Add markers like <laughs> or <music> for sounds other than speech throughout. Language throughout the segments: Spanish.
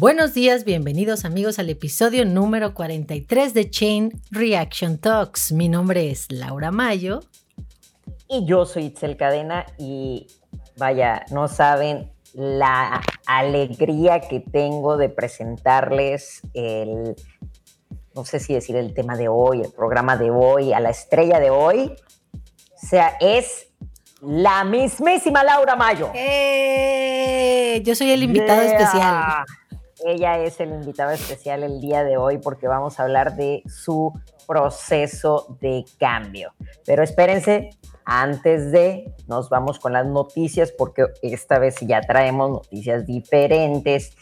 Buenos días, bienvenidos amigos al episodio número 43 de Chain Reaction Talks. Mi nombre es Laura Mayo. Y yo soy Itzel Cadena y vaya, no saben la alegría que tengo de presentarles el, no sé si decir el tema de hoy, el programa de hoy, a la estrella de hoy. O sea, es la mismísima Laura Mayo. ¡Eh! Yo soy el invitado especial. Ella es el invitado especial el día de hoy porque vamos a hablar de su proceso de cambio. Pero espérense, antes de, nos vamos con las noticias porque esta vez ya traemos noticias diferentes.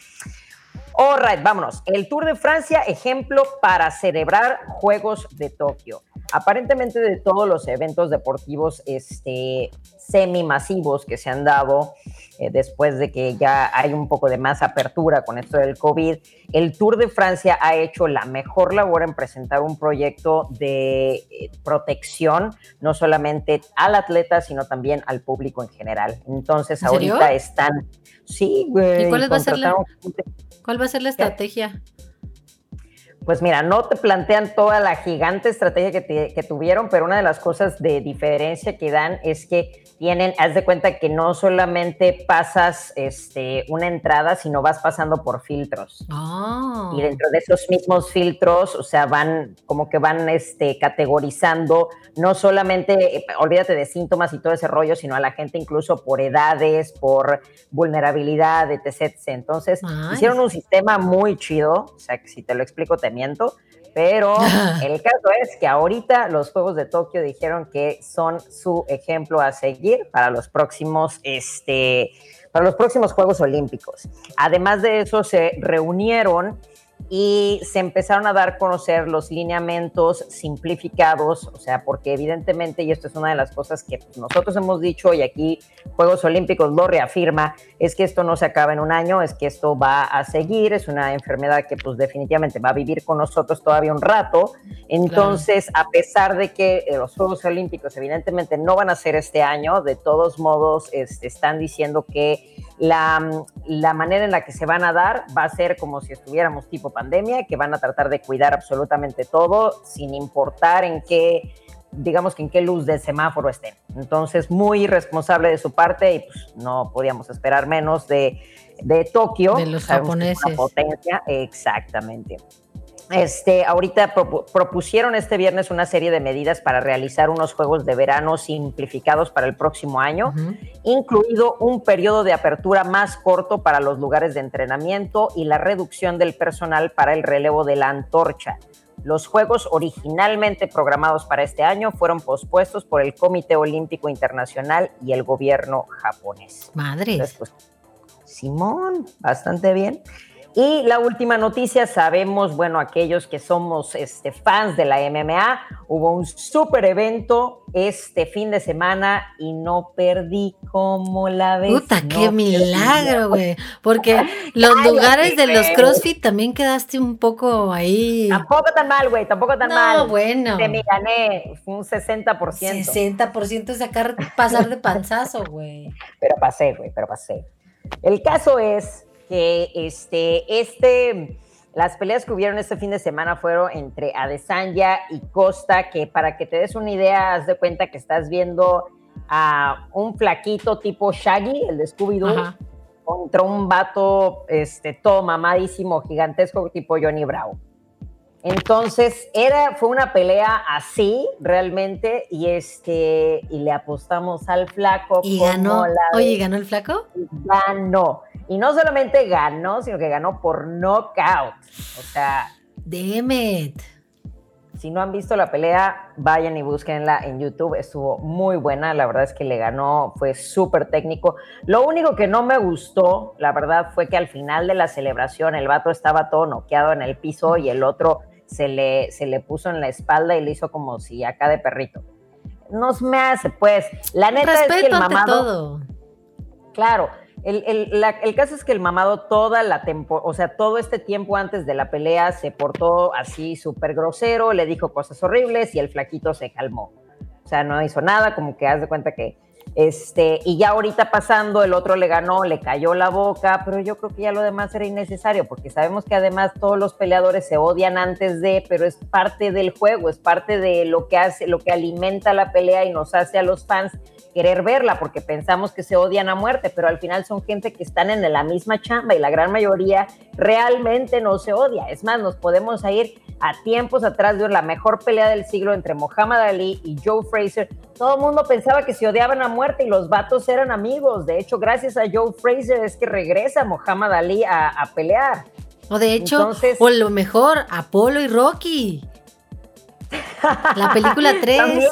Alright, vámonos. El Tour de Francia, ejemplo para celebrar Juegos de Tokio. Aparentemente de todos los eventos deportivos este, semi-masivos que se han dado eh, después de que ya hay un poco de más apertura con esto del COVID, el Tour de Francia ha hecho la mejor labor en presentar un proyecto de eh, protección, no solamente al atleta, sino también al público en general. Entonces, ahorita están... Sí, güey. ¿Y cuál va a ser la... ¿Cuál va a ser la estrategia? Pues mira, no te plantean toda la gigante estrategia que, tuvieron, pero una de las cosas de diferencia que dan es que tienen, haz de cuenta que no solamente pasas este, una entrada, sino vas pasando por filtros. Ah. Y dentro de esos mismos filtros, o sea, van como que van este, categorizando, no solamente, olvídate de síntomas y todo ese rollo, sino a la gente incluso por edades, por vulnerabilidad, etc. Entonces, hicieron un sistema muy chido, o sea, que si te lo explico te miento, pero <laughs> el caso es que ahorita los Juegos de Tokio dijeron que son su ejemplo a seguir para los próximos, este, para los próximos Juegos Olímpicos. Además de eso, se reunieron y se empezaron a dar a conocer los lineamientos simplificados, o sea, porque evidentemente, y esto es una de las cosas que nosotros hemos dicho y aquí Juegos Olímpicos lo reafirma, es que esto no se acaba en un año, es que esto va a seguir, es una enfermedad que pues definitivamente va a vivir con nosotros todavía un rato, entonces a pesar de que eh, los Juegos Olímpicos evidentemente no van a ser este año, de todos modos este, están diciendo que la, la manera en la que se van a dar va a ser como si estuviéramos tipo pandemia, que van a tratar de cuidar absolutamente todo, sin importar en qué, digamos que en qué luz del semáforo estén. Entonces, muy responsable de su parte y pues no podíamos esperar menos de, de Tokio. De los japoneses. potencia, exactamente. Este, ahorita propusieron este viernes una serie de medidas para realizar unos juegos de verano simplificados para el próximo año, incluido un periodo de apertura más corto para los lugares de entrenamiento y la reducción del personal para el relevo de la antorcha. Los juegos originalmente programados para este año fueron pospuestos por el Comité Olímpico Internacional y el gobierno japonés. Madre. Pues, Simón, bastante bien. Y la última noticia, sabemos, bueno, aquellos que somos este, fans de la MMA, hubo un super evento este fin de semana y no perdí como la vez. Puta, qué milagro, güey. <laughs> Porque los lugares de los CrossFit también quedaste un poco ahí. Tampoco tan mal, güey, tampoco tan mal. No, bueno. Te me gané, un 60%. 60% sacar, pasar de panzazo, güey. <laughs> Pero pasé, güey, pero pasé. El caso es que este, este, las peleas que hubieron este fin de semana fueron entre Adesanya y Costa, que para que te des una idea, haz de cuenta que estás viendo a un flaquito tipo Shaggy, el de Scooby-Doo, contra un vato este, todo mamadísimo, gigantesco tipo Johnny Bravo. Entonces, era, fue una pelea así, realmente, y este, y le apostamos al flaco. ¿Y ganó? Oye, ¿ganó el flaco? Ganó. Y no solamente ganó, sino que ganó por knockout. O sea. Damn Si no han visto la pelea, vayan y búsquenla en YouTube. Estuvo muy buena. La verdad es que le ganó, fue súper técnico. Lo único que no me gustó, la verdad, fue que al final de la celebración el vato estaba todo noqueado en el piso y el otro se le, se le puso en la espalda y le hizo como si acá de perrito. No me hace, pues. La neta es que el mamado. todo. Claro el, caso es que el mamado toda la temporada, o sea, todo este tiempo antes de la pelea se portó así súper grosero, le dijo cosas horribles y el flaquito se calmó. O sea, no hizo nada, como que haz de cuenta que Este, y ya ahorita pasando, el otro le ganó, le cayó la boca, pero yo creo que ya lo demás era innecesario, porque sabemos que además todos los peleadores se odian antes de, pero es parte del juego, es parte de lo que hace, lo que alimenta la pelea y nos hace a los fans querer verla, porque pensamos que se odian a muerte, pero al final son gente que están en la misma chamba y la gran mayoría realmente no se odia. Es más, nos podemos ir a tiempos atrás de la mejor pelea del siglo entre Muhammad Ali y Joe Fraser. Todo el mundo pensaba que se odiaban a muerte y los vatos eran amigos. De hecho, gracias a Joe Fraser es que regresa Muhammad Ali a, pelear. O de hecho, o lo mejor, Apolo y Rocky. La película <laughs> 3. También.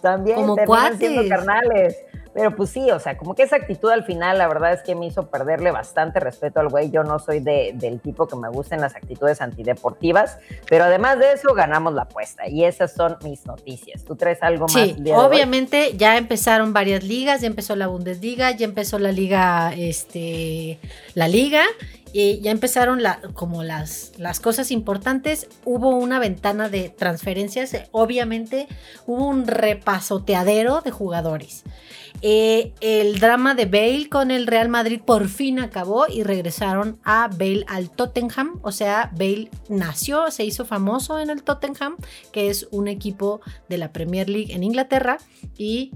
También como siendo carnales. Pero pues sí, o sea, como que esa actitud al final, la verdad es que me hizo perderle bastante respeto al güey. Yo no soy de, del tipo que me gusten las actitudes antideportivas, pero además de eso, ganamos la apuesta. Y esas son mis noticias. ¿Tú traes algo más? Sí, obviamente ya empezaron varias ligas, ya empezó la Bundesliga, ya empezó la liga, este, la liga y ya empezaron como las, las cosas importantes. Hubo una ventana de transferencias, obviamente hubo un repasoteadero de jugadores. Eh, el drama de Bale con el Real Madrid por fin acabó y regresaron a Bale al Tottenham. O sea, Bale nació, se hizo famoso en el Tottenham, que es un equipo de la Premier League en Inglaterra. Y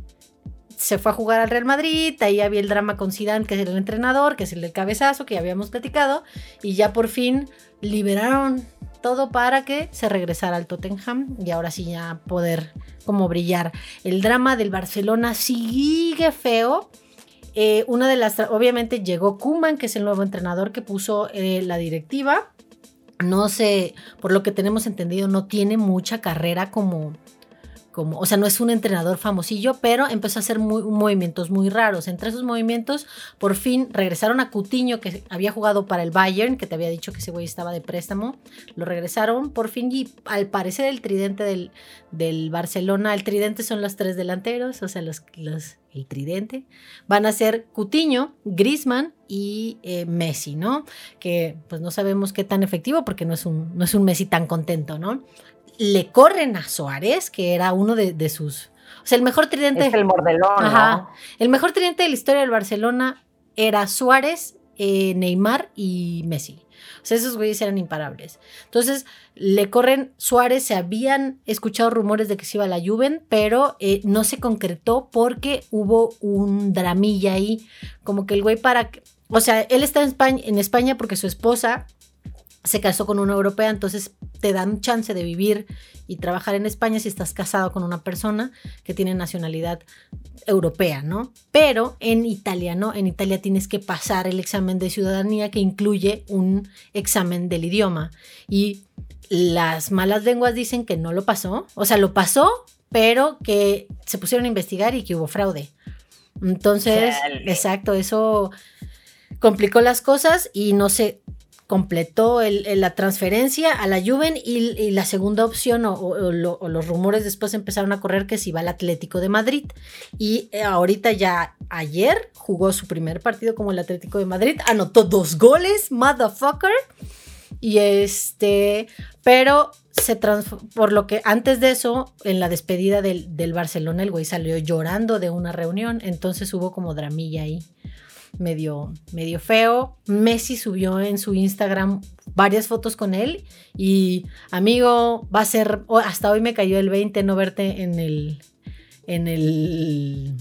se fue a jugar al Real Madrid, ahí había el drama con Zidane, que es el entrenador, que es el del cabezazo, que ya habíamos platicado, y ya por fin liberaron todo para que se regresara al Tottenham y ahora sí ya poder como brillar. El drama del Barcelona sigue feo. Eh, una de las, obviamente llegó Kuman, que es el nuevo entrenador que puso eh, la directiva. No sé, por lo que tenemos entendido, no tiene mucha carrera como, o sea, no es un entrenador famosillo, pero empezó a hacer movimientos muy raros. Entre esos movimientos, por fin regresaron a Cutiño, que había jugado para el Bayern, que te había dicho que ese güey estaba de préstamo. Lo regresaron por fin y al parecer el tridente del, Barcelona, el tridente son los tres delanteros, o sea, los, los el tridente, van a ser Cutiño, Grisman y eh, Messi, ¿no? Que pues no sabemos qué tan efectivo porque no es un, no es un Messi tan contento, ¿no? Le corren a Suárez, que era uno de, sus. O sea, el mejor tridente. Es el mordelón. Ajá. El mejor tridente de la historia del Barcelona era Suárez, eh, Neymar y Messi. O sea, esos güeyes eran imparables. Entonces, le corren Suárez, se habían escuchado rumores de que se iba a la Juven, pero eh, no se concretó porque hubo un dramilla ahí. Como que el güey para... O sea, él está en España, en España porque su esposa se casó con una europea, entonces te dan chance de vivir y trabajar en España si estás casado con una persona que tiene nacionalidad europea, ¿no? Pero en Italia, ¿no? En Italia tienes que pasar el examen de ciudadanía que incluye un examen del idioma. Y las malas lenguas dicen que no lo pasó, o sea, lo pasó, pero que se pusieron a investigar y que hubo fraude. Entonces, exacto, eso complicó las cosas y no sé, completó la transferencia a la Juven y, la segunda opción o, los rumores después empezaron a correr que se iba al Atlético de Madrid. Y eh, ahorita ya ayer jugó su primer partido como el Atlético de Madrid, anotó dos goles, motherfucker, y este, pero se por lo que antes de eso, en la despedida del, del Barcelona, el güey salió llorando de una reunión, entonces hubo como dramilla ahí medio, medio feo. Messi subió en su Instagram varias fotos con él y amigo, va a ser, hasta hoy me cayó el 20 no verte en el, en el...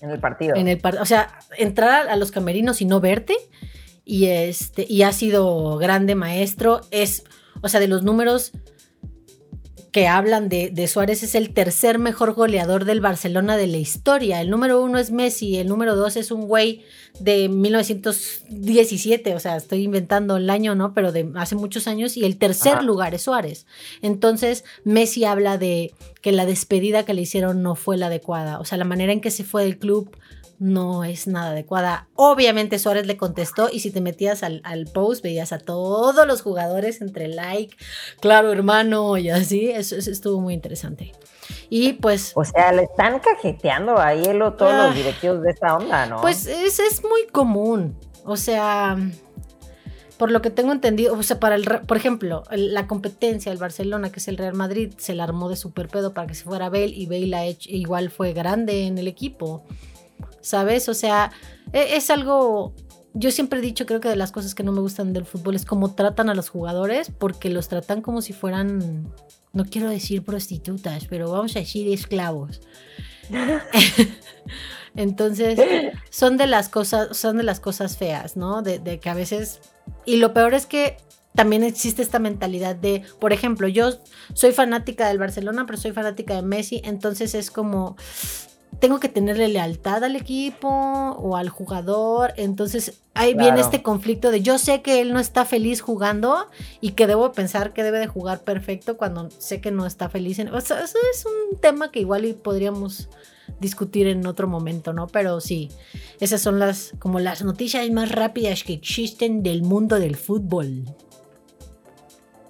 En el partido. En el o sea, entrar a los camerinos y no verte y este, y ha sido grande maestro, es, o sea, de los números que hablan de, Suárez es el tercer mejor goleador del Barcelona de la historia. El número uno es Messi, el número dos es un güey de 1917, o sea, estoy inventando el año, ¿no? Pero de hace muchos años, y el tercer lugar es Suárez. Entonces, Messi habla de que la despedida que le hicieron no fue la adecuada, o sea, la manera en que se fue del club no es nada adecuada. Obviamente Suárez le contestó y si te metías al, post veías a todos los jugadores entre like, claro hermano y así, eso, estuvo muy interesante. Y pues... O sea, le están cajeteando ahí todos los ah. directivos de esta onda, ¿no? Pues es, es muy común. O sea, por lo que tengo entendido, o sea, para el, por ejemplo, la competencia, el Barcelona, que es el Real Madrid, se la armó de super pedo para que se fuera Bale y Bale ha hecho, igual fue grande en el equipo, ¿sabes? O sea, e, es, algo, yo siempre he dicho, creo que de las cosas que no me gustan del fútbol es cómo tratan a los jugadores, porque los tratan como si fueran, no quiero decir prostitutas, pero vamos a decir esclavos. <laughs> Entonces, son de las cosas, son de las cosas feas, ¿no? De, que a veces. Y lo peor es que también existe esta mentalidad de, por ejemplo, yo soy fanática del Barcelona, pero soy fanática de Messi, entonces es como tengo que tenerle lealtad al equipo o al jugador. Entonces ahí viene este conflicto de yo sé que él no está feliz jugando y que debo pensar que debe de jugar perfecto cuando sé que no está feliz. O sea, eso es un tema que igual podríamos discutir en otro momento, ¿no? Pero sí, esas son las como las noticias más rápidas que existen del mundo del fútbol.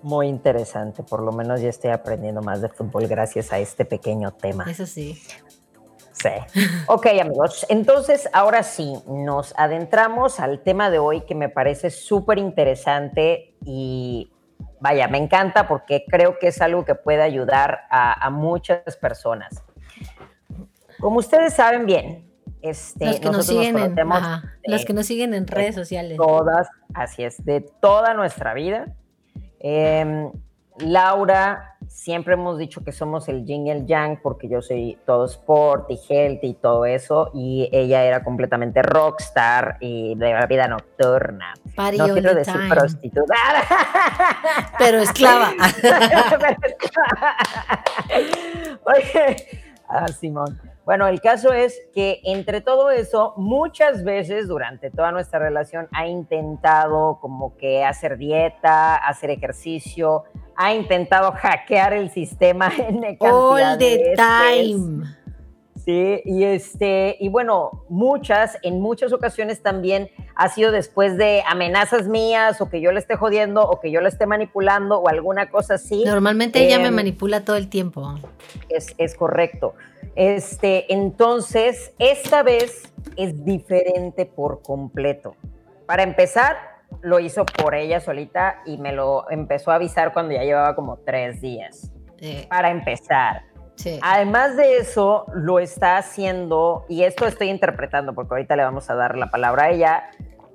Muy interesante, por lo menos ya estoy aprendiendo más de fútbol gracias a este pequeño tema. Eso sí. Sí. Ok, amigos. Entonces, ahora sí, nos adentramos al tema de hoy que me parece súper interesante y vaya, me encanta porque creo que es algo que puede ayudar a, muchas personas. Como ustedes saben bien, este, los que nos siguen en, los que nos siguen en redes sociales. Todas, así es, de toda nuestra vida. Em, Laura, siempre hemos dicho que somos el yin y el yang porque yo soy todo sport y health y todo eso y ella era completamente rockstar y de la vida nocturna. no quiero decir prostituta. <laughs> Pero esclava. <laughs> <laughs> Oye, ah, Simón. Bueno, el caso es que entre todo eso, muchas veces durante toda nuestra relación ha intentado como que hacer dieta, hacer ejercicio, ha intentado hackear el sistema <laughs> en All the time. Sí, y este, y bueno, muchas, en muchas ocasiones también ha sido después de amenazas mías, o que yo le esté jodiendo, o que yo le esté manipulando, o alguna cosa así. Normalmente ella me em, manipula todo el tiempo. Es, es correcto. Este, entonces, esta vez es diferente por completo. Para empezar, lo hizo por ella solita y me lo empezó a avisar cuando ya llevaba como tres días. Para empezar. Además de eso, lo está haciendo, y esto estoy interpretando porque ahorita le vamos a dar la palabra a ella,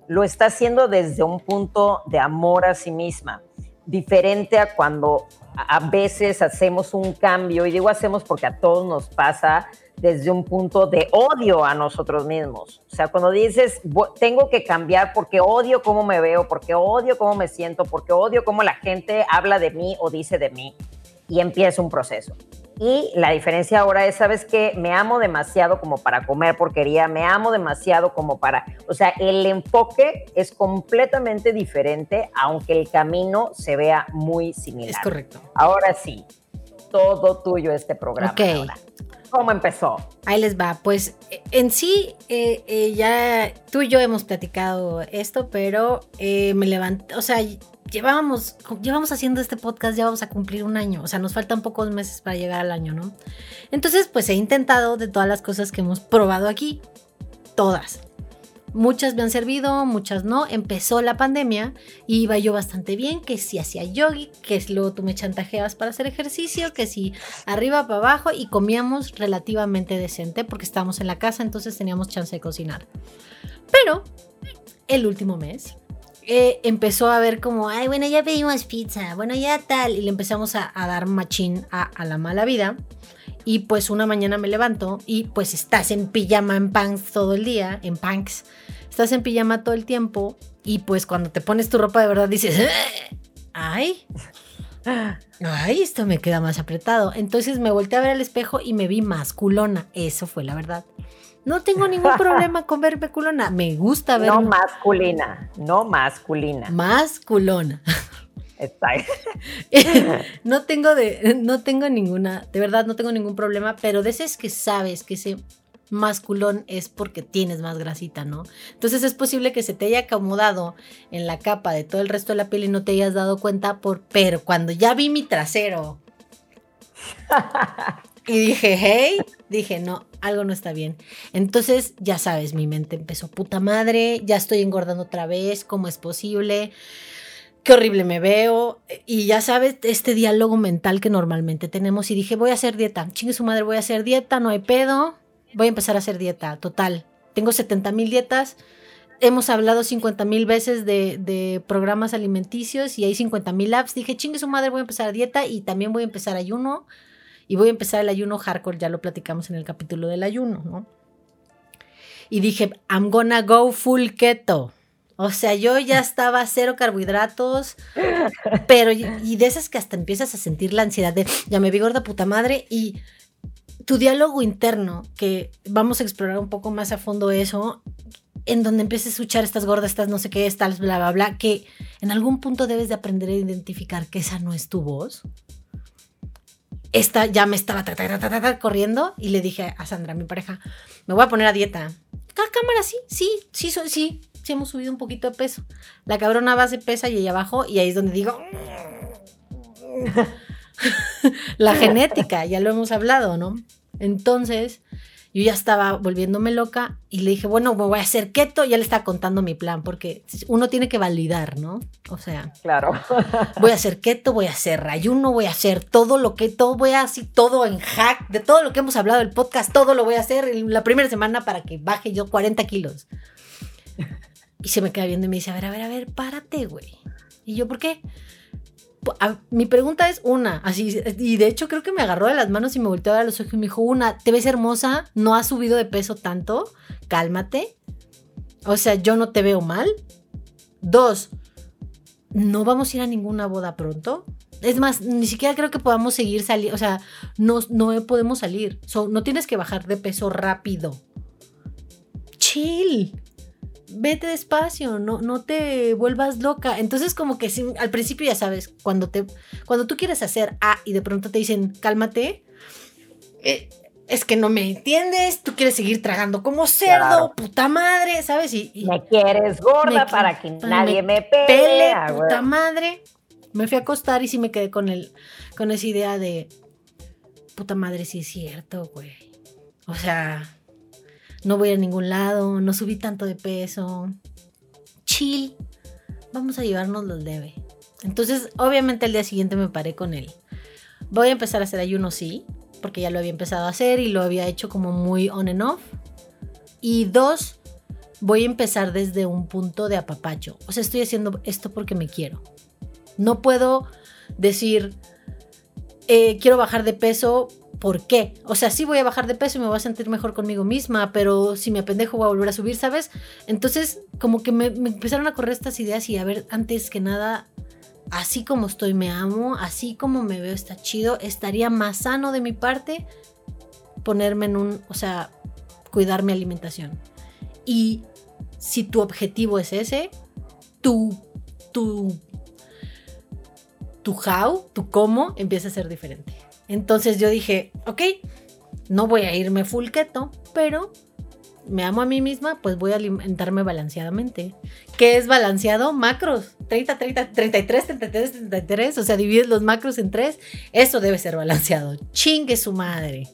lo está haciendo desde un punto de amor a sí misma, diferente a cuando a veces hacemos un cambio, y digo hacemos porque a todos nos pasa desde un punto de odio a nosotros mismos. O sea, cuando dices, tengo que cambiar porque odio cómo me veo, porque odio cómo me siento, porque odio cómo la gente habla de mí o dice de mí, y empieza un proceso. Y la diferencia ahora es, ¿sabes qué? Me amo demasiado como para comer porquería, me amo demasiado como para... O sea, el enfoque es completamente diferente, aunque el camino se vea muy similar. Es correcto. Ahora sí, todo tuyo este programa. Ok. ¿Cómo empezó? Ahí les va. Pues en sí, eh, eh, ya tú y yo hemos platicado esto, pero eh, me levanté, o sea, llevábamos, llevamos haciendo este podcast, ya vamos a cumplir un año, o sea, nos faltan pocos meses para llegar al año, ¿no? Entonces, pues he intentado de todas las cosas que hemos probado aquí, todas. Muchas me han servido, muchas no. Empezó la pandemia y iba yo bastante bien, que si hacía yogi, que luego tú me chantajeabas para hacer ejercicio, que si arriba para abajo y comíamos relativamente decente porque estábamos en la casa, entonces teníamos chance de cocinar. Pero el último mes eh, empezó a ver como, ay, bueno, ya pedimos pizza, bueno, ya tal, y le empezamos a, dar machín a, la mala vida. Y pues una mañana me levanto y pues estás en pijama, en pants todo el día, en punks. Estás en pijama todo el tiempo y pues cuando te pones tu ropa de verdad dices, ay, ay, esto me queda más apretado. Entonces me volteé a ver al espejo y me vi masculona. Eso fue la verdad. No tengo ningún <laughs> problema con verme culona. Me gusta verme. No masculina, no masculina. Masculona. <laughs> No tengo de, no tengo ninguna, de verdad no tengo ningún problema, pero de ese es que sabes que ese masculón es porque tienes más grasita, ¿no? Entonces es posible que se te haya acomodado en la capa de todo el resto de la piel y no te hayas dado cuenta por, pero cuando ya vi mi trasero <laughs> Y dije, hey, dije, no, algo no está bien. Entonces, ya sabes, mi mente empezó, puta madre, ya estoy engordando otra vez, ¿cómo es posible? Qué horrible me veo. Y ya sabes, este diálogo mental que normalmente tenemos. Y dije, voy a hacer dieta. Chingue su madre, voy a hacer dieta, no hay pedo. Voy a empezar a hacer dieta, total. Tengo 70 mil dietas. Hemos hablado 50 mil veces de, de, programas alimenticios y hay 50 mil apps. Dije, chingue su madre, voy a empezar a dieta y también voy a empezar ayuno y voy a empezar el ayuno hardcore, ya lo platicamos en el capítulo del ayuno, ¿no? Y dije, I'm gonna go full keto. O sea, yo ya estaba cero carbohidratos, pero y de esas que hasta empiezas a sentir la ansiedad de ya me vi gorda puta madre y tu diálogo interno, que vamos a explorar un poco más a fondo eso, en donde empieces a escuchar estas gordas, estas no sé qué, estas bla, bla, bla, que en algún punto debes de aprender a identificar que esa no es tu voz esta ya me estaba corriendo y le dije a Sandra, mi pareja, me voy a poner a dieta. ¿A cámara? Sí, sí, sí, sí, sí hemos subido un poquito de peso. La cabrona base pesa y ella abajo y ahí es donde digo... <laughs> la genética, ya lo hemos hablado, ¿no? Entonces, yo ya estaba volviéndome loca y le dije, bueno, me voy a hacer keto, ya le estaba contando mi plan, porque uno tiene que validar, ¿no? O sea, claro. voy a hacer keto, voy a hacer ayuno, voy a hacer todo lo que, todo, voy a así, todo en hack, de todo lo que hemos hablado del podcast, todo lo voy a hacer en la primera semana para que baje yo 40 kilos. Y se me queda viendo y me dice, a ver, a ver, a ver, párate, güey. Y yo, ¿por qué? mi pregunta es una, así, y de hecho creo que me agarró de las manos y me volteó a los ojos y me dijo, una, te ves hermosa, no has subido de peso tanto, cálmate. O sea, yo no te veo mal. Dos, no vamos a ir a ninguna boda pronto. Es más, ni siquiera creo que podamos seguir saliendo, o sea, no, no podemos salir. no tienes que bajar de peso rápido. Chill vete despacio, no, no te vuelvas loca. Entonces, como que al principio ya sabes, cuando, te, cuando tú quieres hacer A y de pronto te dicen, cálmate, eh, es que no me entiendes, tú quieres seguir tragando como cerdo, puta madre, ¿sabes? Y, me quieres gorda para que nadie me, pele, puta madre. Me fui a acostar y sí me quedé con, el, con esa idea de, puta madre, sí es cierto, güey. O sea, no voy a ningún lado, no subí tanto de peso. Chill, vamos a llevarnos los debe. Entonces, obviamente el día siguiente me paré con él. Voy a empezar a hacer ayuno, sí, porque ya lo había empezado a hacer y lo había hecho como muy on and off. Y dos, voy a empezar desde un punto de apapacho. O sea, estoy haciendo esto porque me quiero. No puedo decir, eh, quiero bajar de peso ¿por qué? O sea, sí voy a bajar de peso y me voy a sentir mejor conmigo misma, pero si me apendejo voy a volver a subir, ¿sabes? Entonces, como que me, empezaron a correr estas ideas y a ver, antes que nada, así como estoy, me amo, así como me veo, está chido, estaría más sano de mi parte ponerme en un, o sea, cuidar mi alimentación. Y si tu objetivo es ese, tu, tu, tu how, tu cómo empieza a ser diferente. Entonces yo dije, ok, no voy a irme full keto, pero me amo a mí misma, pues voy a alimentarme balanceadamente. ¿Qué es balanceado? Macros. 30, 30, 33, 33, 33. O sea, divides los macros en tres. Eso debe ser balanceado. Chingue su madre.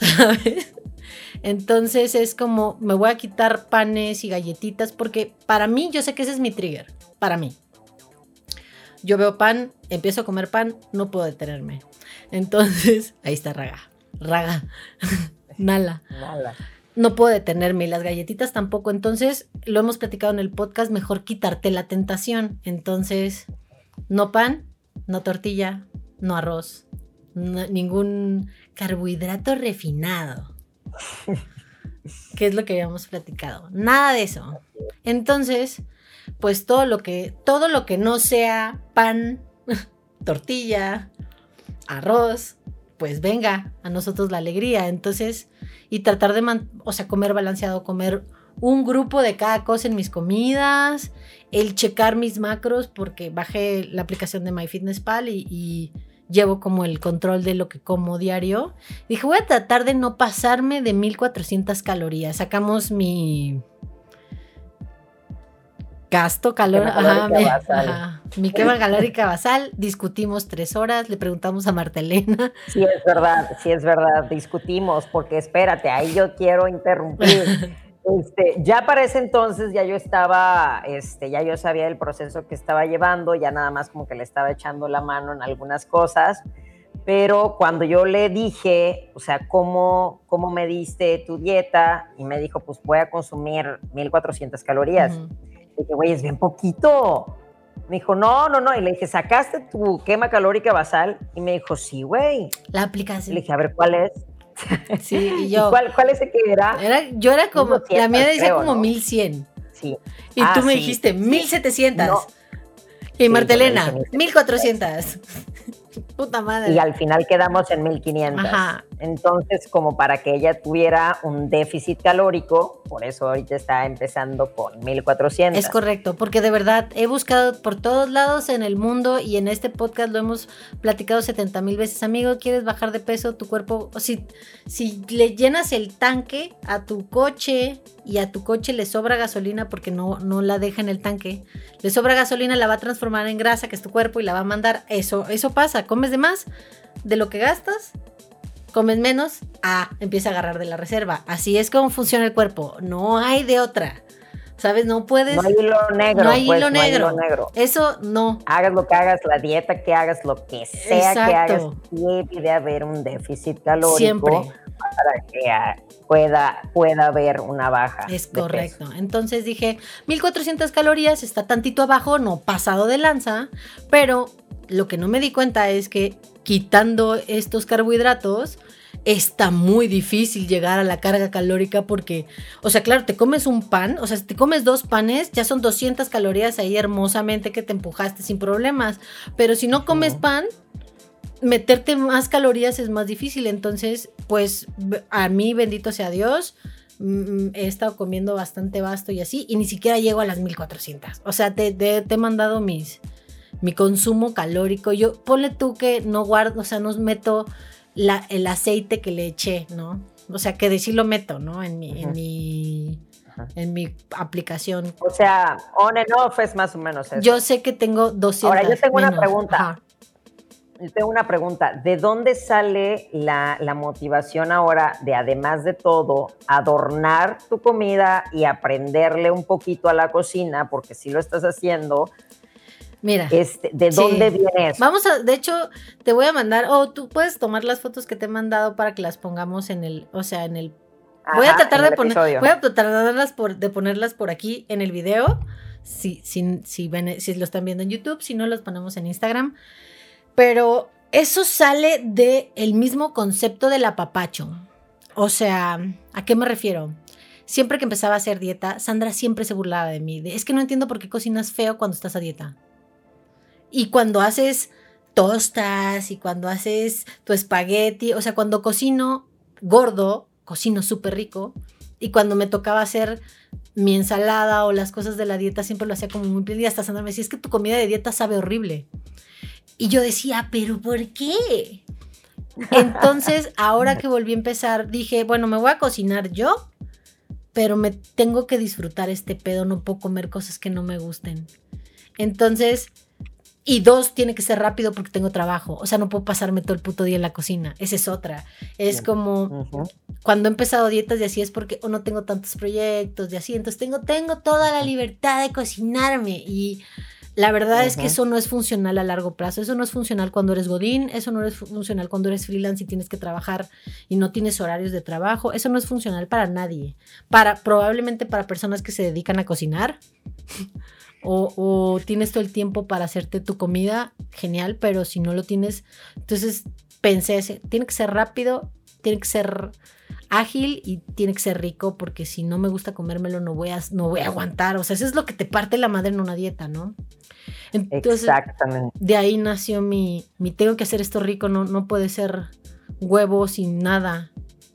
¿Sabes? <laughs> Entonces es como, me voy a quitar panes y galletitas porque para mí, yo sé que ese es mi trigger. Para mí. Yo veo pan, empiezo a comer pan, no puedo detenerme. Entonces, <laughs> ahí está Raga. Raga. <laughs> Nala. Nala. No puedo detenerme y las galletitas tampoco. Entonces, lo hemos platicado en el podcast, mejor quitarte la tentación. Entonces, no pan, no tortilla, no arroz, ningún carbohidrato refinado. <laughs> ¿Qué es lo que habíamos platicado? Nada de eso. Entonces, pues todo lo que todo lo que no sea pan, <laughs> tortilla, arroz, pues venga, a nosotros la alegría. Entonces, y tratar de, o sea, comer balanceado, comer un grupo de cada cosa en mis comidas, el checar mis macros, porque bajé la aplicación de MyFitnessPal y, y llevo como el control de lo que como diario. Dije, voy a tratar de no pasarme de 1400 calorías. Sacamos mi Gasto calor, ajá, basal. ajá, mi quema calórica basal, discutimos tres horas, le preguntamos a Martelena. Sí, es verdad, sí, es verdad. Discutimos, porque espérate, ahí yo quiero interrumpir. <laughs> Este, ya para ese entonces ya yo estaba, este, ya yo sabía el proceso que estaba llevando, ya nada más como que le estaba echando la mano en algunas cosas, pero cuando yo le dije, o sea, ¿cómo, cómo me diste tu dieta? Y me dijo, pues voy a consumir 1400 calorías. Le dije, güey, es bien poquito. Me dijo, no, no, no. Y le dije, ¿sacaste tu quema calórica basal? Y me dijo, sí, güey. La aplicación. le dije, a ver, ¿cuál es? <laughs> Sí, y <laughs> ¿Y yo. ¿Cuál, ¿Cuál ese que era? Era, yo era como, 1200, la mía decía creo, como ¿no? 1100. Sí. Y Ah, tú me sí, dijiste sí. 1700. No. Y Sí, Martelena, yo le dije 1400. <laughs> Puta madre. Y al final quedamos en 1500. Ajá. Entonces, como para que ella tuviera un déficit calórico, por eso ahorita está empezando con 1400. Es correcto, porque de verdad he buscado por todos lados en el mundo y en este podcast lo hemos platicado 70 mil veces. Amigo, ¿quieres bajar de peso? Tu cuerpo, si, si le llenas el tanque a tu coche y a tu coche le sobra gasolina porque no, no la deja en el tanque, le sobra gasolina, la va a transformar en grasa, que es tu cuerpo, y la va a mandar. Eso, eso pasa. ¿Comes de más de lo que gastas? Comes menos, ah, empieza a agarrar de la reserva. Así es como funciona el cuerpo. No hay de otra. ¿Sabes? No puedes. No hay hilo negro. no hay pues, hilo no hay negro. hilo negro. Eso no. Hagas lo que hagas, la dieta que hagas, lo que sea que hagas, debe de haber un déficit calórico Siempre. para que ah, pueda, pueda haber una baja. Es correcto. Entonces dije, 1400 calorías, está tantito abajo, no pasado de lanza, pero lo que no me di cuenta es que quitando estos carbohidratos, está muy difícil llegar a la carga calórica porque, o sea, claro, te comes un pan, o sea, si te comes dos panes, ya son 200 calorías ahí hermosamente que te empujaste sin problemas, pero si no comes pan, meterte más calorías es más difícil, entonces, pues a mí, bendito sea Dios, he estado comiendo bastante vasto y así, y ni siquiera llego a las 1400. O sea, te, te- te he mandado mis, mi consumo calórico. Yo, ponle tú que no guardo, o sea, no meto la, el aceite que le eché, ¿no? O sea, que de sí lo meto, ¿no? En mi, en mi, Ajá. en mi aplicación. O sea, on and off es más o menos eso. Yo sé que tengo 200. Ahora, yo tengo una pregunta. Ajá. Yo tengo una pregunta. ¿De dónde sale la, la motivación ahora de, además de todo, adornar tu comida y aprenderle un poquito a la cocina? Porque si lo estás haciendo, Mira. este, ¿de Sí. dónde viene eso? Vamos a, de hecho, te voy a mandar, o tú puedes tomar las fotos que te he mandado para que las pongamos en el, o sea, en el. voy a tratar de poner, episodio. voy a tratar de, darlas por, de ponerlas por aquí en el video, si, si, si, ven- si lo están viendo en YouTube, si no los ponemos en Instagram. Pero eso sale de el mismo concepto del apapacho. O sea, ¿a qué me refiero? Siempre que empezaba a hacer dieta, Sandra siempre se burlaba de mí. de, es que no entiendo por qué cocinas feo cuando estás a dieta. Y cuando haces tostas y cuando haces tu espagueti, o sea, cuando cocino gordo, cocino súper rico. Y cuando me tocaba hacer mi ensalada o las cosas de la dieta, siempre lo hacía como muy bien. Y hasta Sandra me decía, es que tu comida de dieta sabe horrible. Y yo decía, ¿pero por qué? Entonces, ahora que volví a empezar, dije, bueno, me voy a cocinar yo, pero me tengo que disfrutar este pedo, no puedo comer cosas que no me gusten. Entonces, y dos, tiene que ser rápido porque tengo trabajo. O sea, no puedo pasarme todo el puto día en la cocina. Esa es otra. Es Bien. como cuando he empezado dietas y así es porque o no tengo tantos proyectos y así. Entonces tengo, tengo toda la libertad de cocinarme. Y la verdad es que eso no es funcional a largo plazo. Eso no es funcional cuando eres godín. Eso no es fu- funcional cuando eres freelance y tienes que trabajar y no tienes horarios de trabajo. Eso no es funcional para nadie. Para, probablemente para personas que se dedican a cocinar. O, o tienes todo el tiempo para hacerte tu comida, genial, pero si no lo tienes, entonces pensé, tiene que ser rápido, tiene que ser ágil y tiene que ser rico, porque si no me gusta comérmelo no voy a, no voy a aguantar. O sea, eso es lo que te parte la madre en una dieta, ¿no? Entonces, Exactamente. de ahí nació mi, mi tengo que hacer esto rico, no, no puede ser huevo sin nada,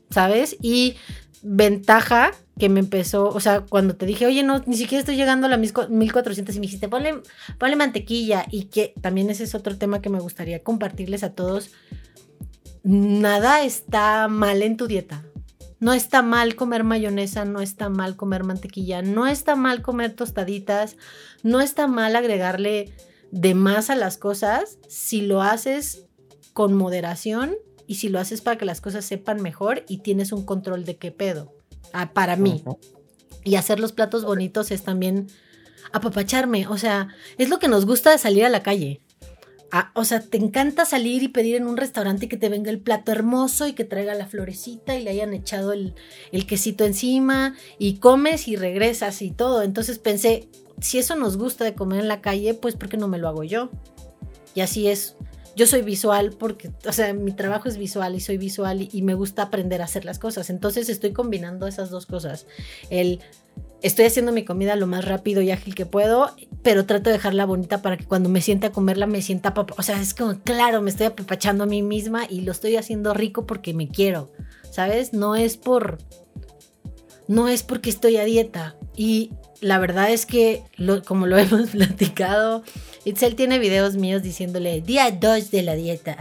¿sabes? Y ventaja que me empezó, o sea, cuando te dije, oye, no, ni siquiera estoy llegando a las 1400 y me dijiste, ponle, ponle mantequilla y que también ese es otro tema que me gustaría compartirles a todos. Nada está mal en tu dieta. No está mal comer mayonesa, no está mal comer mantequilla, no está mal comer tostaditas, no está mal agregarle de más a las cosas si lo haces con moderación y si lo haces para que las cosas sepan mejor y tienes un control de qué pedo. Ah, para mí. Y hacer los platos bonitos es también apapacharme. O sea, es lo que nos gusta de salir a la calle. Ah, o sea, te encanta salir y pedir en un restaurante que te venga el plato hermoso y que traiga la florecita y le hayan echado el, el quesito encima y comes y regresas y todo. Entonces pensé, si eso nos gusta de comer en la calle, pues ¿por qué no me lo hago yo? Y así es yo soy visual porque, o sea, mi trabajo es visual y soy visual y, me gusta aprender a hacer las cosas. Entonces estoy combinando esas dos cosas. El estoy haciendo mi comida lo más rápido y ágil que puedo, pero trato de dejarla bonita para que cuando me siente a comerla me sienta, o sea, es como, claro, me estoy apapachando a mí misma y lo estoy haciendo rico porque me quiero, ¿sabes? No es por, no es porque estoy a dieta. Y la verdad es que, como lo <laughs> hemos platicado, Itzel tiene videos míos diciéndole, día 2 de la dieta.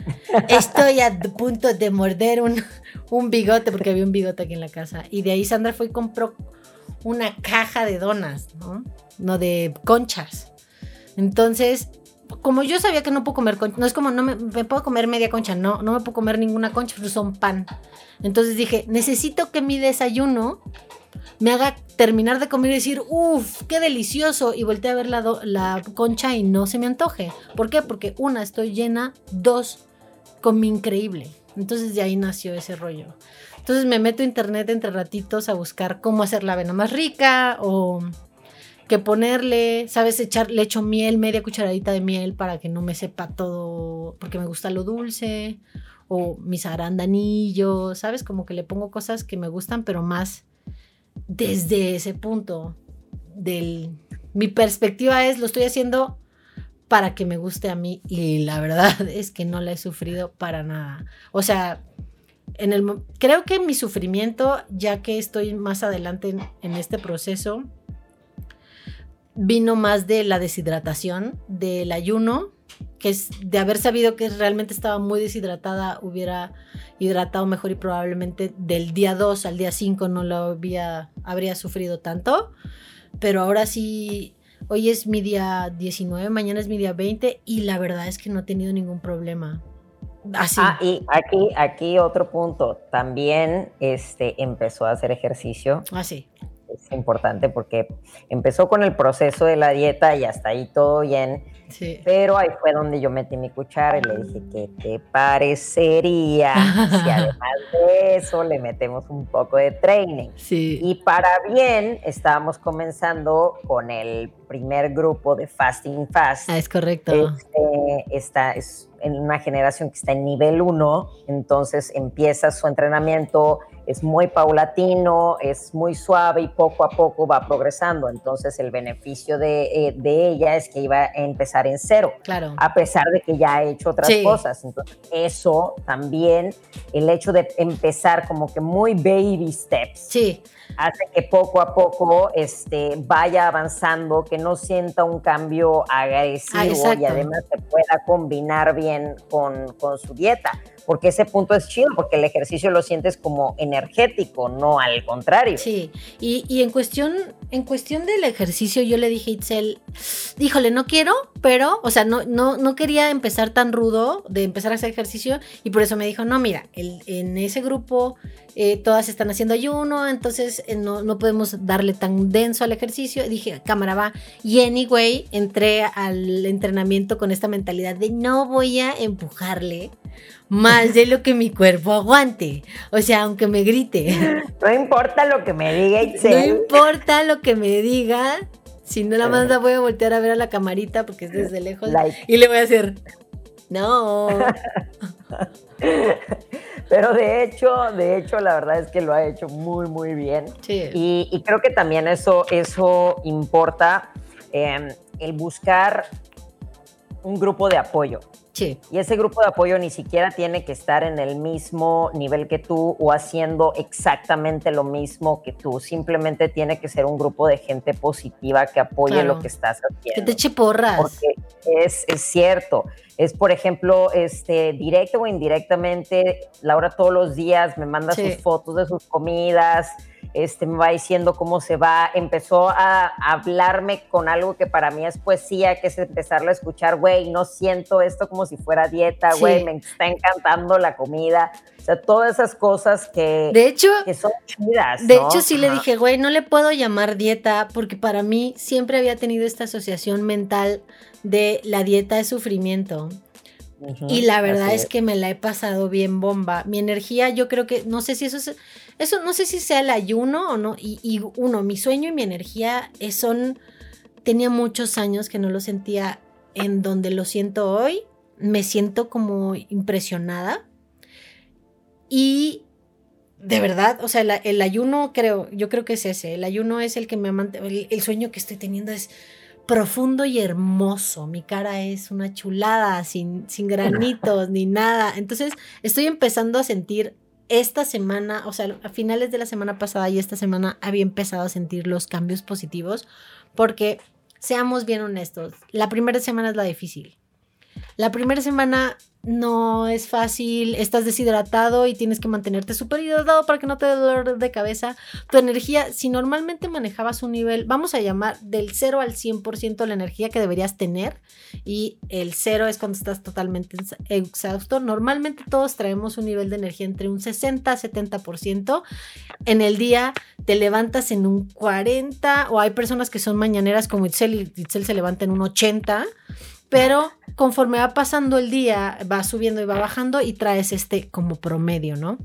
<laughs> Estoy a punto de morder un, un, bigote, porque había un bigote aquí en la casa. Y de ahí Sandra fue y compró una caja de donas, ¿no? No de conchas. Entonces, como yo sabía que no puedo comer concha, no es como no me, me, puedo comer media concha, no, no me puedo comer ninguna concha, pero son pan. Entonces dije, necesito que mi desayuno me haga terminar de comer y decir, uff, qué delicioso, y volteé a ver la, concha y no se me antoje. ¿Por qué? Porque una, estoy llena, dos, comí increíble. Entonces de ahí nació ese rollo. Entonces me meto a internet entre ratitos a buscar cómo hacer la avena más rica o qué ponerle, ¿sabes? Echar, le echo miel, media cucharadita de miel para que no me sepa todo, porque me gusta lo dulce, o mis arandanillos, ¿sabes? Como que le pongo cosas que me gustan, pero más desde ese punto del... Mi perspectiva es, lo estoy haciendo para que me guste a mí y la verdad <laughs> es que no la he sufrido para nada. O sea, en el, creo que mi sufrimiento, ya que estoy más adelante en, este proceso, vino más de la deshidratación, del ayuno, que es de haber sabido que realmente estaba muy deshidratada, hubiera hidratado mejor y probablemente del día 2 al día 5 no lo había, habría sufrido tanto. Pero ahora sí, hoy es mi día 19, mañana es mi día 20 y la verdad es que no he tenido ningún problema. Así. Ah, y aquí, aquí otro punto, también este, empezó a hacer ejercicio. Así. Ah, es importante porque empezó con el proceso de la dieta y hasta ahí todo bien pero ahí fue donde yo metí mi cuchara y le dije, ¿qué te parecería si <laughs> además de eso le metemos un poco de training? Y para bien, estábamos comenzando con el primer grupo de Fasting Fast. Ah, es correcto. Este, está, es en una generación que está en nivel 1, entonces empieza su entrenamiento es muy paulatino, es muy suave y poco a poco va progresando. Entonces el beneficio de, eh, ella es que iba a empezar en cero, claro. a pesar de que ya ha hecho otras cosas. Entonces eso también, el hecho de empezar como que muy baby steps. Sí hace que poco a poco este, vaya avanzando, que no sienta un cambio agresivo ah, y además se pueda combinar bien con, con, su dieta porque ese punto es chido, porque el ejercicio lo sientes como energético, no al contrario. Sí, y, en, cuestión, en cuestión del ejercicio yo le dije a Itzel, híjole, no quiero, pero, o sea, no, no, no quería empezar tan rudo de empezar a hacer ejercicio y por eso me dijo, no, mira, en ese grupo eh, todas están haciendo ayuno, entonces eh, no, no, podemos darle tan denso al ejercicio. Dije, cámara va. Y anyway, entré al entrenamiento con esta mentalidad de no voy a empujarle más de lo que mi cuerpo aguante. O sea, aunque me grite. No importa lo que me diga No importa lo que me diga. Si no la manda, voy a voltear a ver a la camarita porque es desde lejos. Y le voy a hacer, no. <laughs> Pero de hecho, de hecho, la verdad es que lo ha hecho muy, muy bien. Sí. Y, creo que también eso, eso importa, em, el buscar un grupo de apoyo. Y ese grupo de apoyo ni siquiera tiene que estar en el mismo nivel que tú o haciendo exactamente lo mismo que tú. Simplemente tiene que ser un grupo de gente positiva que apoye lo que estás haciendo. Que te eche porras. Porque es, es cierto. Es, por ejemplo, este, directo o indirectamente, Laura todos los días me manda sus fotos de sus comidas, este, me va diciendo cómo se va, empezó a hablarme con algo que para mí es poesía, que es empezarlo a escuchar, güey, no siento esto como si fuera dieta, güey, me está encantando la comida, o sea, todas esas cosas que, de hecho, que son chidas. De hecho, sí le dije, güey, no le puedo llamar dieta porque para mí siempre había tenido esta asociación mental de la dieta de sufrimiento. y la verdad es. que me la he pasado bien bomba. Mi energía, yo creo que, no sé si eso es, eso no sé si sea el ayuno o no. Y, uno, mi sueño y mi energía son, tenía muchos años que no lo sentía en donde lo siento hoy. Me siento como impresionada. Y de verdad, o sea, el, ayuno creo, yo creo que es ese. El ayuno es el que me el, el sueño que estoy teniendo es profundo y hermoso. Mi cara es una chulada, sin, sin granitos ni nada. Entonces estoy empezando a sentir esta semana, o sea, a finales de la semana pasada y esta semana había empezado a sentir los cambios positivos porque, seamos bien honestos, la primera semana es la difícil. La primera semana no es fácil, estás deshidratado y tienes que mantenerte súper hidratado para que no te dé dolor de cabeza. Tu energía, si normalmente manejabas un nivel, vamos a llamar del 0 al 100% la energía que deberías tener y el 0 es cuando estás totalmente exhausto. Normalmente todos traemos un nivel de energía entre un 60 a 70%. En el día te levantas en un 40 o hay personas que son mañaneras como Itzel y Itzel se levanta en un 80 pero conforme va pasando el día, va subiendo y va bajando y traes este como promedio, ¿no?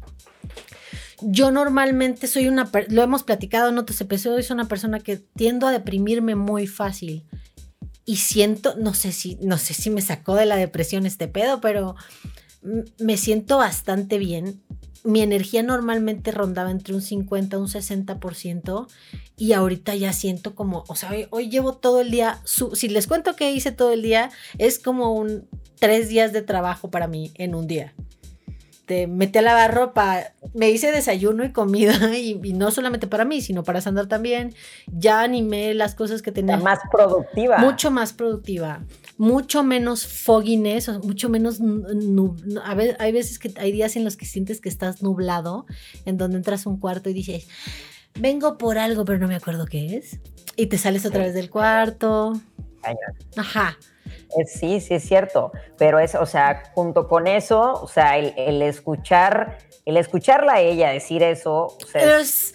Yo normalmente soy una, lo hemos platicado en otros episodios, soy una persona que tiendo a deprimirme muy fácil y siento, no sé si, no sé si me sacó de la depresión este pedo, pero me siento bastante bien mi energía normalmente rondaba entre un 50 y un 60% y ahorita ya siento como, o sea, hoy, llevo todo el día, si les cuento que hice todo el día, es como un tres días de trabajo para mí en un día. Te metí a lavar ropa, me hice desayuno y comida <laughs> y, no solamente para mí, sino para Sandra también. Ya animé las cosas que tenía. Más productiva. Mucho más productiva mucho menos fogginess, mucho menos, a hay veces que hay días en los que sientes que estás nublado, en donde entras a un cuarto y dices, vengo por algo, pero no me acuerdo qué es, y te sales otra vez del cuarto. Ajá. Sí, sí es cierto, pero es, o sea, junto con eso, o sea, el, escuchar, el escucharla a ella decir eso, o sea, es,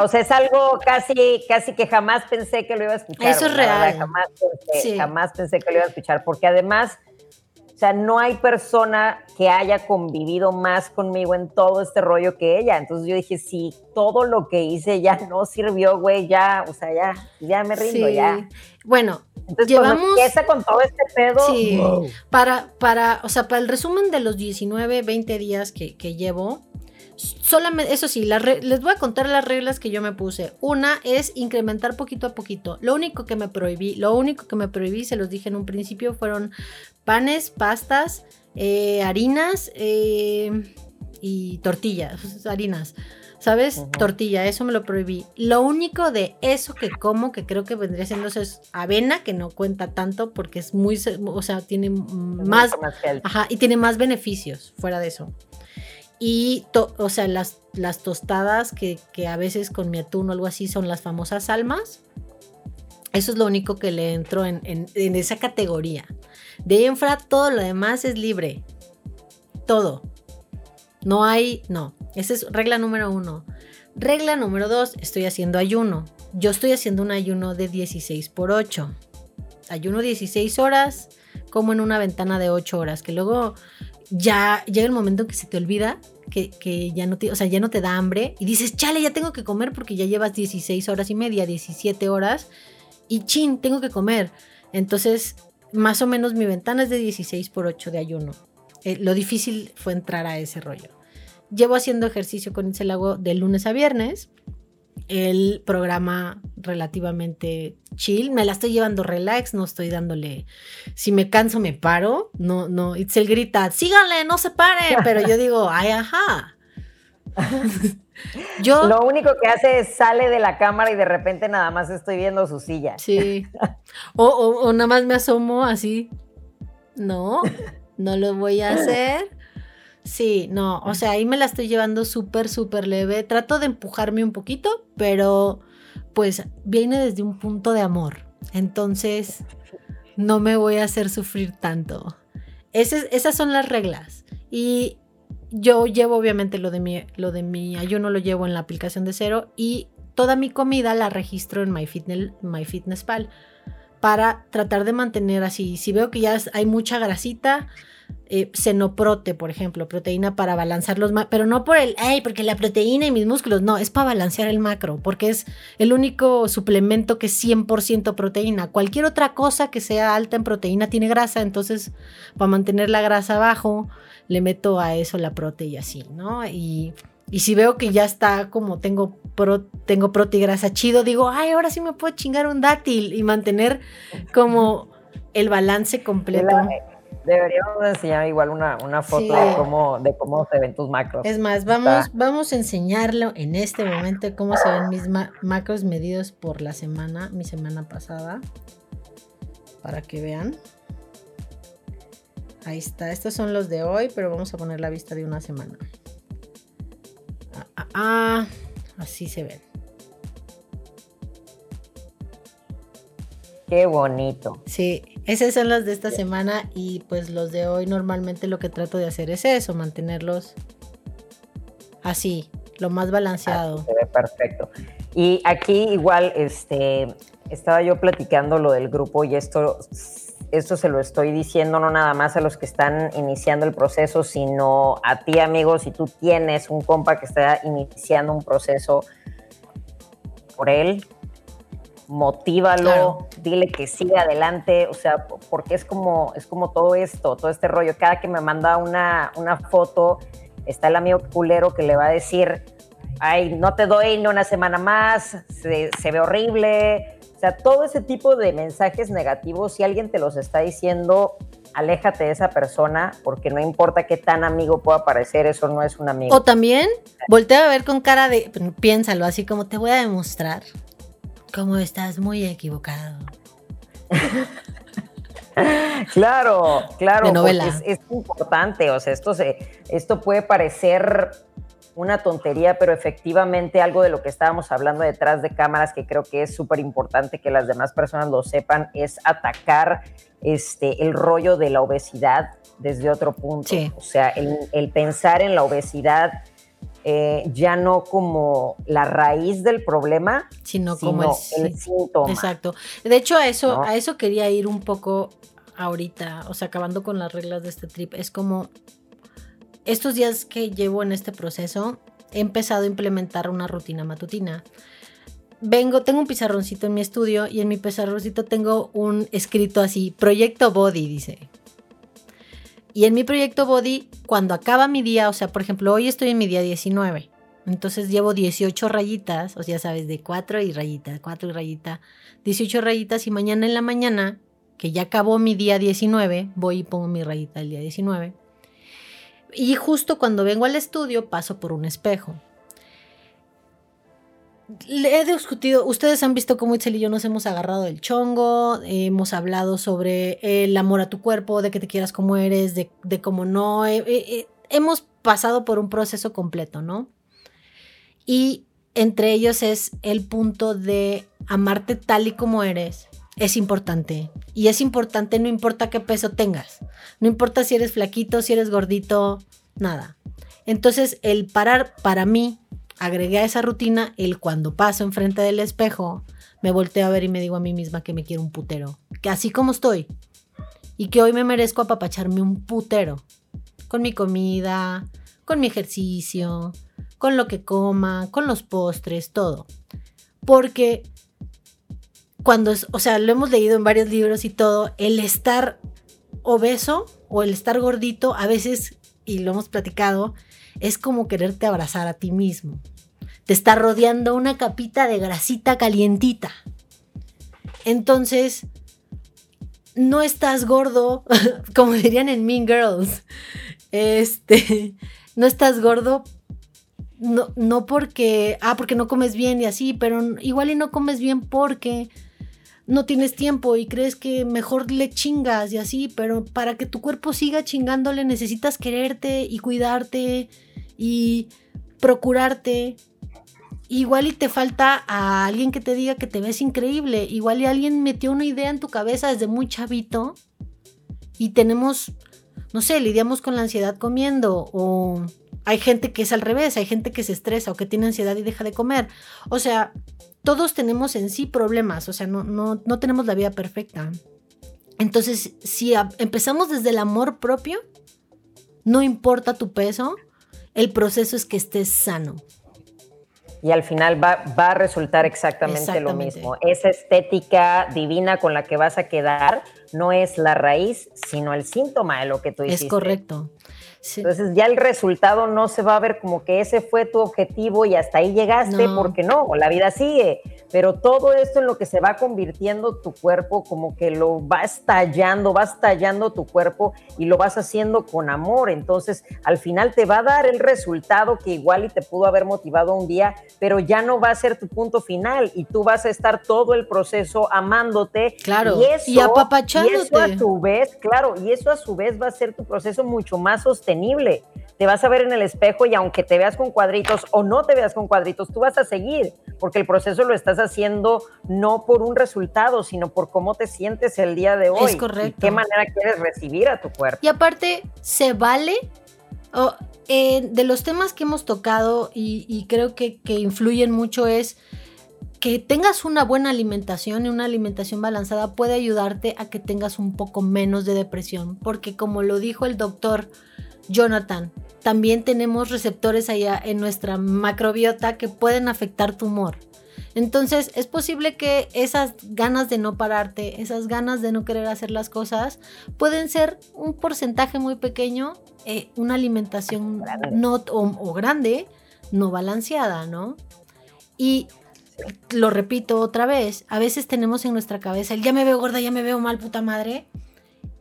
o sea, es algo casi, casi que jamás pensé que lo iba a escuchar. Eso es real. Jamás pensé, jamás pensé que lo iba a escuchar, porque además, o sea, no hay persona que haya convivido más conmigo en todo este rollo que ella. Entonces yo dije, si todo lo que hice ya no sirvió, güey, ya, o sea, ya, ya me rindo, ya. Bueno, entonces, llevamos. Empieza con todo este pedo. Sí. Para, para, o sea, para el resumen de los 19, 20 días que, que llevo, solamente, eso sí, les voy a contar las reglas que yo me puse. Una es incrementar poquito a poquito. Lo único que me prohibí, lo único que me prohibí, se los dije en un principio, fueron panes, pastas, eh, harinas eh, y tortillas, harinas. ¿Sabes? Tortilla, eso me lo prohibí. Lo único de eso que como, que creo que vendría siendo eso, es avena, que no cuenta tanto porque es muy, o sea, tiene más, ajá, y tiene más beneficios fuera de eso. Y, o sea, las, las tostadas que, a veces con mi atún o algo así son las famosas almas. Eso es lo único que le entro en, esa categoría. De en fuera, todo lo demás es libre. Todo. No hay, no. Esa es regla número uno. Regla número dos, estoy haciendo ayuno. Yo estoy haciendo un ayuno de 16 por 8. Ayuno 16 horas, como en una ventana de 8 horas, que luego ya llega el momento que se te olvida que, ya no te, o sea, ya no te da hambre y dices, chale, ya tengo que comer porque ya llevas 16 horas y media, 17 horas y chin, tengo que comer. Entonces, más o menos mi ventana es de 16 por 8 de ayuno. Eh, lo difícil fue entrar a ese rollo. Llevo haciendo ejercicio con ese lago de lunes a viernes. El programa relativamente chill. Me la estoy llevando relax, no estoy dándole. Si me canso, me paro. No, no. Itzel grita, síganle, no se pare. <laughs> Pero yo digo, ay, ajá. <laughs> yo. Lo único que hace es sale de la cámara y de repente nada más estoy viendo su silla. Sí. O, o nada más me asomo así. No, no lo voy a <laughs> hacer. Sí, no, o sea, ahí me la estoy llevando súper, súper leve. Trato de empujarme un poquito, pero pues viene desde un punto de amor. Entonces, no me voy a hacer sufrir tanto. esas son las reglas. Y yo llevo obviamente lo de, mi, lo de mi ayuno, lo llevo en la aplicación de cero y toda mi comida la registro en MyFitnessPal para tratar de mantener así. Si veo que ya hay mucha grasita, eh, senoprote, por ejemplo, proteína para balancear los macros, pero no por el, ay, porque la proteína y mis músculos, no, es para balancear el macro, porque es el único suplemento que es 100% proteína. Cualquier otra cosa que sea alta en proteína tiene grasa, entonces para mantener la grasa abajo, le meto a eso la prote y así, ¿no? Y, y si veo que ya está como tengo, pro, tengo prote y grasa chido, digo, ay, ahora sí me puedo chingar un dátil y mantener como el balance completo. Deberíamos enseñar igual una, foto de, cómo, de cómo se ven tus macros. Es más, vamos, vamos a enseñarlo en este momento cómo se ven mis macros medidos por la semana, mi semana pasada, para que vean. Ahí está, estos son los de hoy, pero vamos a poner la vista de una semana. ah, ah, ah así se ven. Qué bonito. Sí, esas son las de esta semana y pues los de hoy normalmente lo que trato de hacer es eso, mantenerlos así, lo más balanceado. se ve perfecto. Y aquí igual, este, estaba yo platicando lo del grupo y esto, esto se lo estoy diciendo no nada más a los que están iniciando el proceso, sino a ti, amigo, si tú tienes un compa que está iniciando un proceso por él, motívalo, dile que siga adelante, o sea, porque es como, es como todo esto, todo este rollo. Cada que me manda una, una foto, está el amigo culero que le va a decir, ay, no te doy ni una semana más, se, se ve horrible. O sea, todo ese tipo de mensajes negativos, si alguien te los está diciendo, aléjate de esa persona, porque no importa qué tan amigo pueda parecer, eso no es un amigo. O también, voltea a ver con cara de, piénsalo, así como te voy a demostrar como estás muy equivocado. <laughs> claro, claro, es, es, importante, o sea, esto, se, esto puede parecer una tontería, pero efectivamente algo de lo que estábamos hablando detrás de cámaras que creo que es súper importante que las demás personas lo sepan es atacar este, el rollo de la obesidad desde otro punto. O sea, el, el pensar en la obesidad eh, ya no como la raíz del problema, sino, como el, síntoma. Exacto. De hecho, a eso, a eso quería ir un poco ahorita, o sea, acabando con las reglas de este trip. Es como estos días que llevo en este proceso, he empezado a implementar una rutina matutina. Vengo, tengo un pizarroncito en mi estudio y en mi pizarroncito tengo un escrito así, Proyecto Body, dice. Y en mi proyecto Body, cuando acaba mi día, o sea, por ejemplo, hoy estoy en mi día 19. Entonces llevo 18 rayitas, o sea, sabes, de 4 y rayita, 4 y rayita, 18 rayitas y mañana en la mañana, que ya acabó mi día 19, voy y pongo mi rayita el día 19. Y justo cuando vengo al estudio paso por un espejo le he discutido, ustedes han visto cómo Itzel y yo nos hemos agarrado del chongo, hemos hablado sobre el amor a tu cuerpo, de que te quieras como eres, de, cómo no, hemos pasado por un proceso completo, ¿no? Y entre ellos es el punto de amarte tal y como eres, es importante. Y es importante no importa qué peso tengas, no importa si eres flaquito, si eres gordito, nada. Entonces el parar para mí agregué a esa rutina el cuando paso enfrente del espejo, me volteo a ver y me digo a mí misma que me quiero un putero. Que así como estoy. Y que hoy me merezco apapacharme un putero. Con mi comida, con mi ejercicio, con lo que coma, con los postres, todo. Porque cuando es, o sea, lo hemos leído en varios libros y todo, el estar obeso o el estar gordito a veces, y lo hemos platicado, es como quererte abrazar a ti mismo. te está rodeando una capita de grasita calientita. Entonces, no estás gordo, <laughs> como dirían en Mean Girls. Este, <laughs> no estás gordo no, no porque, ah, porque no comes bien y así, pero igual y no comes bien porque no tienes tiempo y crees que mejor le chingas y así, pero para que tu cuerpo siga chingándole necesitas quererte y cuidarte y procurarte. Igual y te falta a alguien que te diga que te ves increíble. Igual y alguien metió una idea en tu cabeza desde muy chavito y tenemos, no sé, lidiamos con la ansiedad comiendo o hay gente que es al revés, hay gente que se estresa o que tiene ansiedad y deja de comer. O sea, todos tenemos en sí problemas, o sea, no, no, no tenemos la vida perfecta. Entonces, si empezamos desde el amor propio, no importa tu peso, el proceso es que estés sano. Y al final va, va a resultar exactamente, lo mismo. Esa estética divina con la que vas a quedar no es la raíz, sino el síntoma de lo que tú hiciste. Es correcto. Entonces ya el resultado no se va a ver como que ese fue tu objetivo y hasta ahí llegaste, porque no, la vida sigue. Pero todo esto en lo que se va convirtiendo tu cuerpo, como que lo vas tallando, vas tallando tu cuerpo y lo vas haciendo con amor. Entonces al final te va a dar el resultado que igual y te pudo haber motivado un día, pero ya no va a ser tu punto final y tú vas a estar todo el proceso amándote. Claro, y, eso, y apapachándote. Y eso a su vez, claro, y eso a su vez va a ser tu proceso mucho más sostenible te vas a ver en el espejo y aunque te veas con cuadritos o no te veas con cuadritos, tú vas a seguir, porque el proceso lo estás haciendo no por un resultado, sino por cómo te sientes el día de hoy. Es correcto. Y qué manera quieres recibir a tu cuerpo. Y aparte, se vale. Eh, de los temas que hemos tocado y, creo que, que influyen mucho es que tengas una buena alimentación y una alimentación balanzada puede ayudarte a que tengas un poco menos de depresión, porque como lo dijo el doctor Jonathan, también tenemos receptores allá en nuestra macrobiota que pueden afectar tu humor. Entonces es posible que esas ganas de no pararte, esas ganas de no querer hacer las cosas, pueden ser un porcentaje muy pequeño, eh, una alimentación no o, grande, no balanceada, ¿no? Y lo repito otra vez, a veces tenemos en nuestra cabeza el ya me veo gorda, ya me veo mal, puta madre.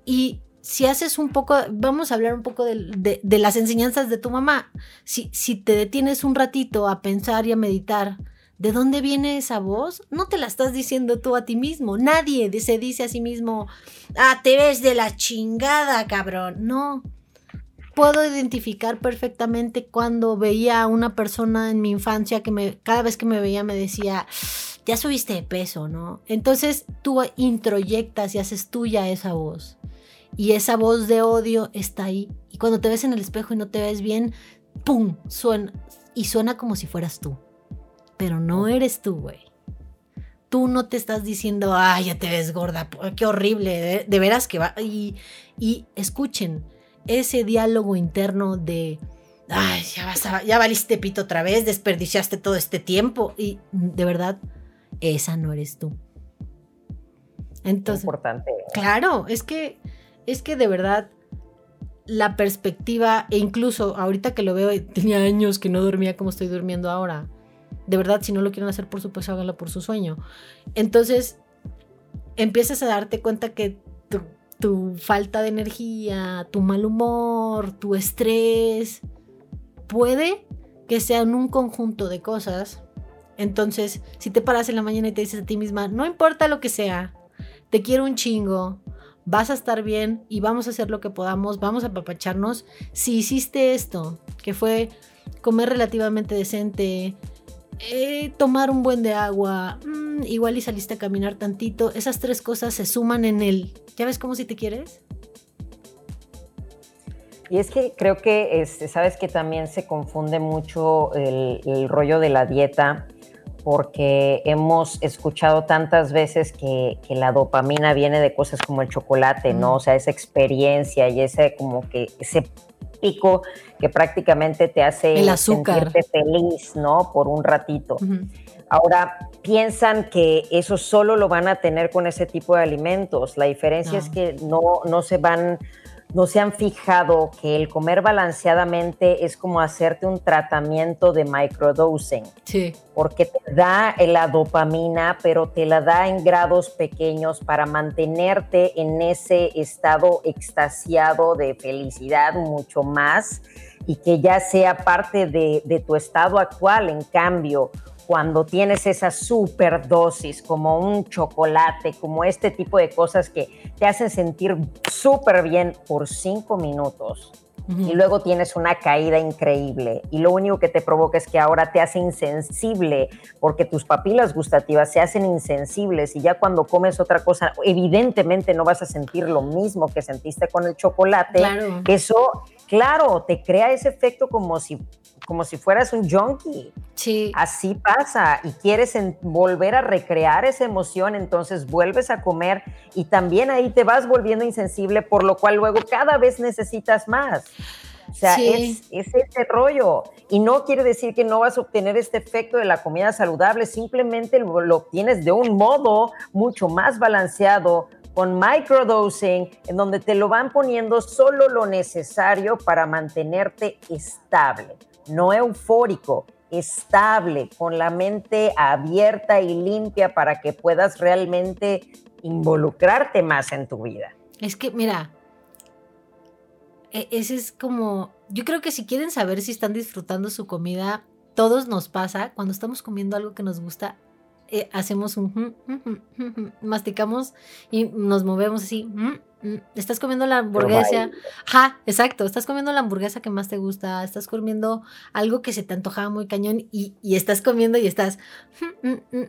Y si haces un poco, vamos a hablar un poco de, las enseñanzas de tu mamá. Si, si, te detienes un ratito a pensar y a meditar, ¿de dónde viene esa voz? No te la estás diciendo tú a ti mismo. Nadie se dice a sí mismo, ah, te ves de la chingada, cabrón. No. Puedo identificar perfectamente cuando veía a una persona en mi infancia que me, cada vez que me veía me decía, ya subiste de peso, ¿no? Entonces tú introyectas y haces tuya esa voz. Y esa voz de odio está ahí. Y cuando te ves en el espejo y no te ves bien, ¡pum! Suena. Y suena como si fueras tú. Pero no eres tú, güey. Tú no te estás diciendo, ay, ya te ves gorda, qué horrible, de, veras que va. Y, y, escuchen ese diálogo interno de, ay, ya, vas ya valiste pito otra vez, desperdiciaste todo este tiempo. Y de verdad, esa no eres tú. Entonces, importante. Claro, es que es que de verdad la perspectiva, e incluso ahorita que lo veo, tenía años que no dormía como estoy durmiendo ahora. De verdad, si no lo quieren hacer por su peso, háganlo por su sueño. Entonces, empiezas a darte cuenta que tu, tu falta de energía, tu mal humor, tu estrés, puede que sean un conjunto de cosas. Entonces, si te paras en la mañana y te dices a ti misma, no importa lo que sea, te quiero un chingo, vas a estar bien y vamos a hacer lo que podamos, vamos a apapacharnos. Si hiciste esto, que fue comer relativamente decente, eh, tomar un buen de agua, mm, igual y saliste a caminar tantito, esas tres cosas se suman en el, ¿ya ves cómo si te quieres? Y es que creo que, este, sabes que también se confunde mucho el rollo de la dieta porque hemos escuchado tantas veces que, la dopamina viene de cosas como el chocolate, ¿no? O sea, esa experiencia y ese como que ese pico que prácticamente te hace el azúcar. sentirte feliz, ¿no? Por un ratito. Ahora, piensan que eso solo lo van a tener con ese tipo de alimentos. La diferencia es que no, no se van no se han fijado que el comer balanceadamente es como hacerte un tratamiento de microdosing. Sí. Porque te da la dopamina, pero te la da en grados pequeños para mantenerte en ese estado extasiado de felicidad mucho más y que ya sea parte de, de tu estado actual. En cambio, cuando tienes esa superdosis, como un chocolate, como este tipo de cosas que te hacen sentir súper bien por cinco minutos. Y luego tienes una caída increíble y lo único que te provoca es que ahora te hace insensible porque tus papilas gustativas se hacen insensibles y ya cuando comes otra cosa, evidentemente no vas a sentir lo mismo que sentiste con el chocolate. Claro. Eso, claro, te crea ese efecto como si como si fueras un junkie. Sí. Así pasa y quieres volver a recrear esa emoción, entonces vuelves a comer y también ahí te vas volviendo insensible, por lo cual luego cada vez necesitas más. O sea, es, es, ese rollo. Y no quiere decir que no vas a obtener este efecto de la comida saludable, simplemente lo, lo obtienes de un modo mucho más balanceado, con microdosing, en donde te lo van poniendo solo lo necesario para mantenerte estable no eufórico, estable, con la mente abierta y limpia para que puedas realmente involucrarte más en tu vida. Es que, mira, e, ese es como, yo creo que si quieren saber si están disfrutando su comida, todos nos pasa cuando estamos comiendo algo que nos gusta, eh, hacemos un, masticamos y nos movemos así, estás comiendo la hamburguesa. Ajá, exacto. Estás comiendo la hamburguesa que más te gusta. Estás comiendo algo que se te antojaba muy cañón y, estás comiendo y estás.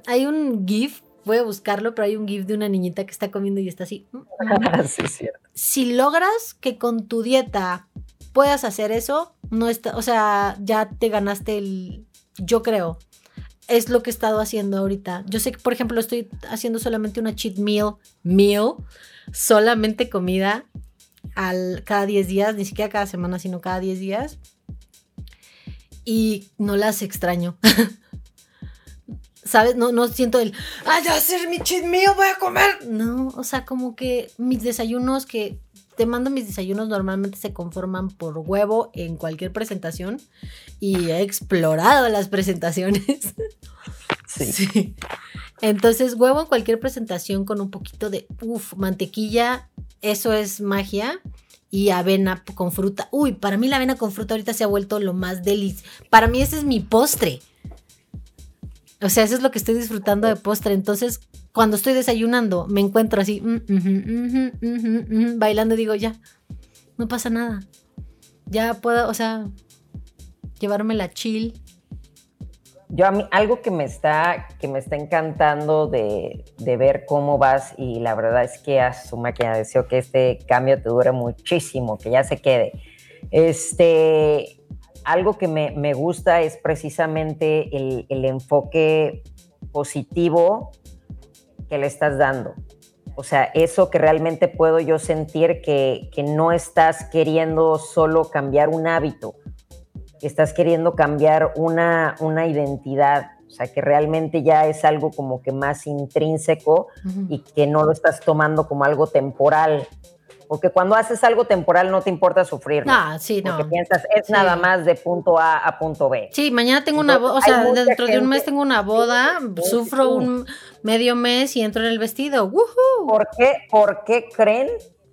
Hay un GIF, voy a buscarlo, pero hay un GIF de una niñita que está comiendo y está así. <laughs> sí, cierto. Si logras que con tu dieta puedas hacer eso, no está, o sea, ya te ganaste el. Yo creo. Es lo que he estado haciendo ahorita. Yo sé que, por ejemplo, estoy haciendo solamente una cheat meal, meal, solamente comida al, cada 10 días, ni siquiera cada semana, sino cada 10 días. Y no las extraño. <laughs> ¿Sabes? No, no siento el, ay, a hacer mi cheat mío, voy a comer. No, o sea, como que mis desayunos que te mando mis desayunos normalmente se conforman por huevo en cualquier presentación y he explorado las presentaciones. <laughs> sí. Entonces, huevo en cualquier presentación con un poquito de, uff, mantequilla, eso es magia. Y avena con fruta. Uy, para mí la avena con fruta ahorita se ha vuelto lo más delicioso. Para mí ese es mi postre. O sea, eso es lo que estoy disfrutando de postre. Entonces, cuando estoy desayunando, me encuentro así, mm, bailando y digo, ya, no pasa nada. Ya puedo, o sea, llevarme la chill yo a mí algo que me está, que me está encantando de, ver cómo vas y la verdad es que a su máquina deseo que este cambio te dure muchísimo, que ya se quede. Este, algo que me, gusta es precisamente el, enfoque positivo que le estás dando. O sea, eso que realmente puedo yo sentir que, que no estás queriendo solo cambiar un hábito, estás queriendo cambiar una, una identidad, o sea, que realmente ya es algo como que más intrínseco y que no lo estás tomando como algo temporal. Porque cuando haces algo temporal no te importa sufrir. No, sí, no. Porque piensas, es nada más de punto A a punto B. Sí, mañana tengo una boda, o sea, dentro de un mes tengo una boda, sufro un medio mes y entro en el vestido. ¿Por qué, ¿Por qué creen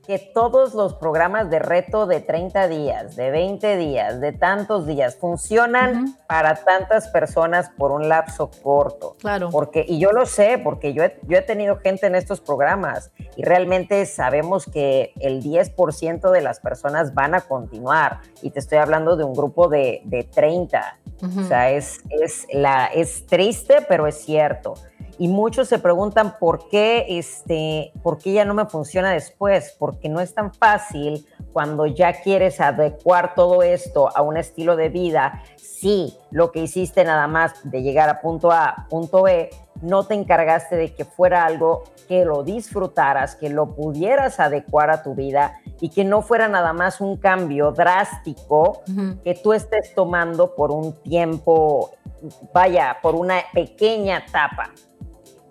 que todos los programas de reto de 30 días, de 20 días, de tantos días funcionan para tantas personas por un lapso corto. Claro. Porque, y yo lo sé, porque yo he, yo he tenido gente en estos programas y realmente sabemos que el 10% de las personas van a continuar. Y te estoy hablando de un grupo de, de 30. O sea, es, es, la, es triste, pero es cierto y muchos se preguntan por qué, este, por qué ya no me funciona después, porque no es tan fácil cuando ya quieres adecuar todo esto a un estilo de vida. Si lo que hiciste nada más de llegar a punto A, punto B, no te encargaste de que fuera algo que lo disfrutaras, que lo pudieras adecuar a tu vida y que no fuera nada más un cambio drástico que tú estés tomando por un tiempo, vaya, por una pequeña etapa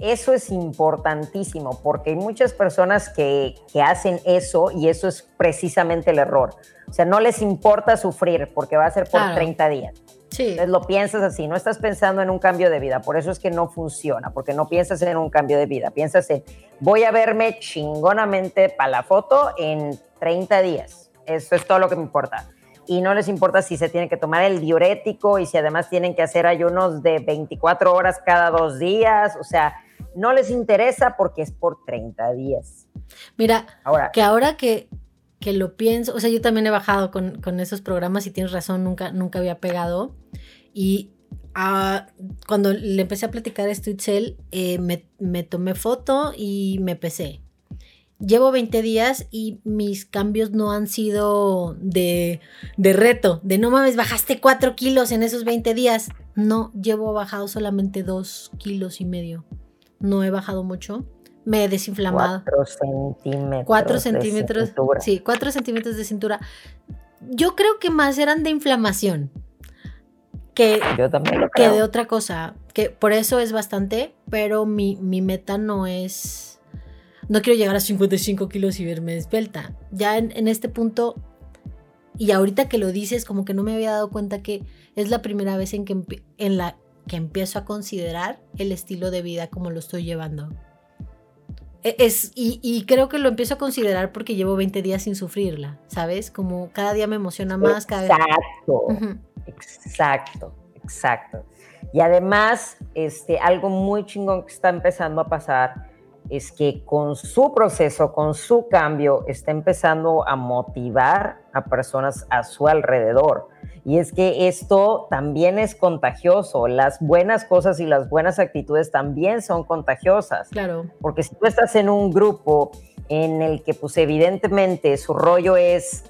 eso es importantísimo porque hay muchas personas que, que, hacen eso y eso es precisamente el error. O sea, no les importa sufrir porque va a ser por 30 días. Sí. Entonces lo piensas así, no estás pensando en un cambio de vida, por eso es que no funciona, porque no piensas en un cambio de vida, piensas en voy a verme chingonamente para la foto en 30 días. Eso es todo lo que me importa y no les importa si se tiene que tomar el diurético y si además tienen que hacer ayunos de 24 horas cada dos días, o sea, no les interesa porque es por 30 días. Mira, ahora, que ahora que, que lo pienso, o sea, yo también he bajado con, con esos programas y tienes razón, nunca, nunca había pegado y ah, cuando le empecé a platicar esto, Itzel, eh, me, me tomé foto y me pesé llevo 20 días y mis cambios no han sido de, de, reto, de no mames, bajaste 4 kilos en esos 20 días. No, llevo bajado solamente 2 kilos y medio. No he bajado mucho. Me he desinflamado. 4 centímetros. 4 centímetros. Sí, 4 centímetros de cintura. Yo creo que más eran de inflamación. Que, que de otra cosa. Que por eso es bastante, pero mi, mi meta no es no quiero llegar a 55 kilos y verme despelta. Ya en, este punto, y ahorita que lo dices, como que no me había dado cuenta que es la primera vez en, que, en la que empiezo a considerar el estilo de vida como lo estoy llevando. E, es, y, creo que lo empiezo a considerar porque llevo 20 días sin sufrirla, ¿sabes? Como cada día me emociona más. Exacto, exacto, exacto. Y además, este, algo muy chingón que está empezando a pasar es que con su proceso, con su cambio, está empezando a motivar a personas a su alrededor. Y es que esto también es contagioso. Las buenas cosas y las buenas actitudes también son contagiosas. Claro. Porque si tú estás en un grupo en el que, pues evidentemente, su rollo es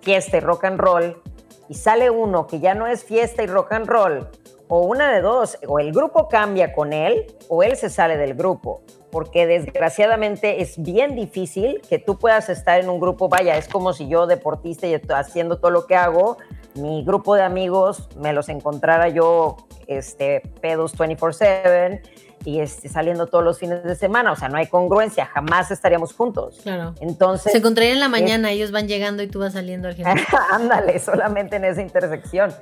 fiesta y rock and roll, y sale uno que ya no es fiesta y rock and roll, o una de dos, o el grupo cambia con él, o él se sale del grupo. Porque desgraciadamente es bien difícil que tú puedas estar en un grupo, vaya, es como si yo deportista y haciendo todo lo que hago, mi grupo de amigos me los encontrara yo este, pedos 24/7 y este, saliendo todos los fines de semana, o sea, no hay congruencia, jamás estaríamos juntos. Claro. Entonces... Se encontrarían en la mañana, ellos van llegando y tú vas saliendo al gimnasio. <laughs> Ándale, solamente en esa intersección.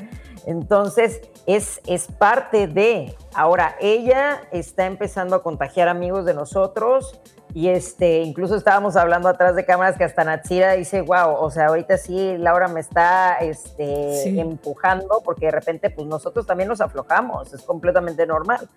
Entonces, es, es parte de. Ahora, ella está empezando a contagiar amigos de nosotros y este, incluso estábamos hablando atrás de cámaras que hasta Natsira dice, wow, o sea, ahorita sí Laura me está este, empujando porque de repente pues nosotros también nos aflojamos, es completamente normal.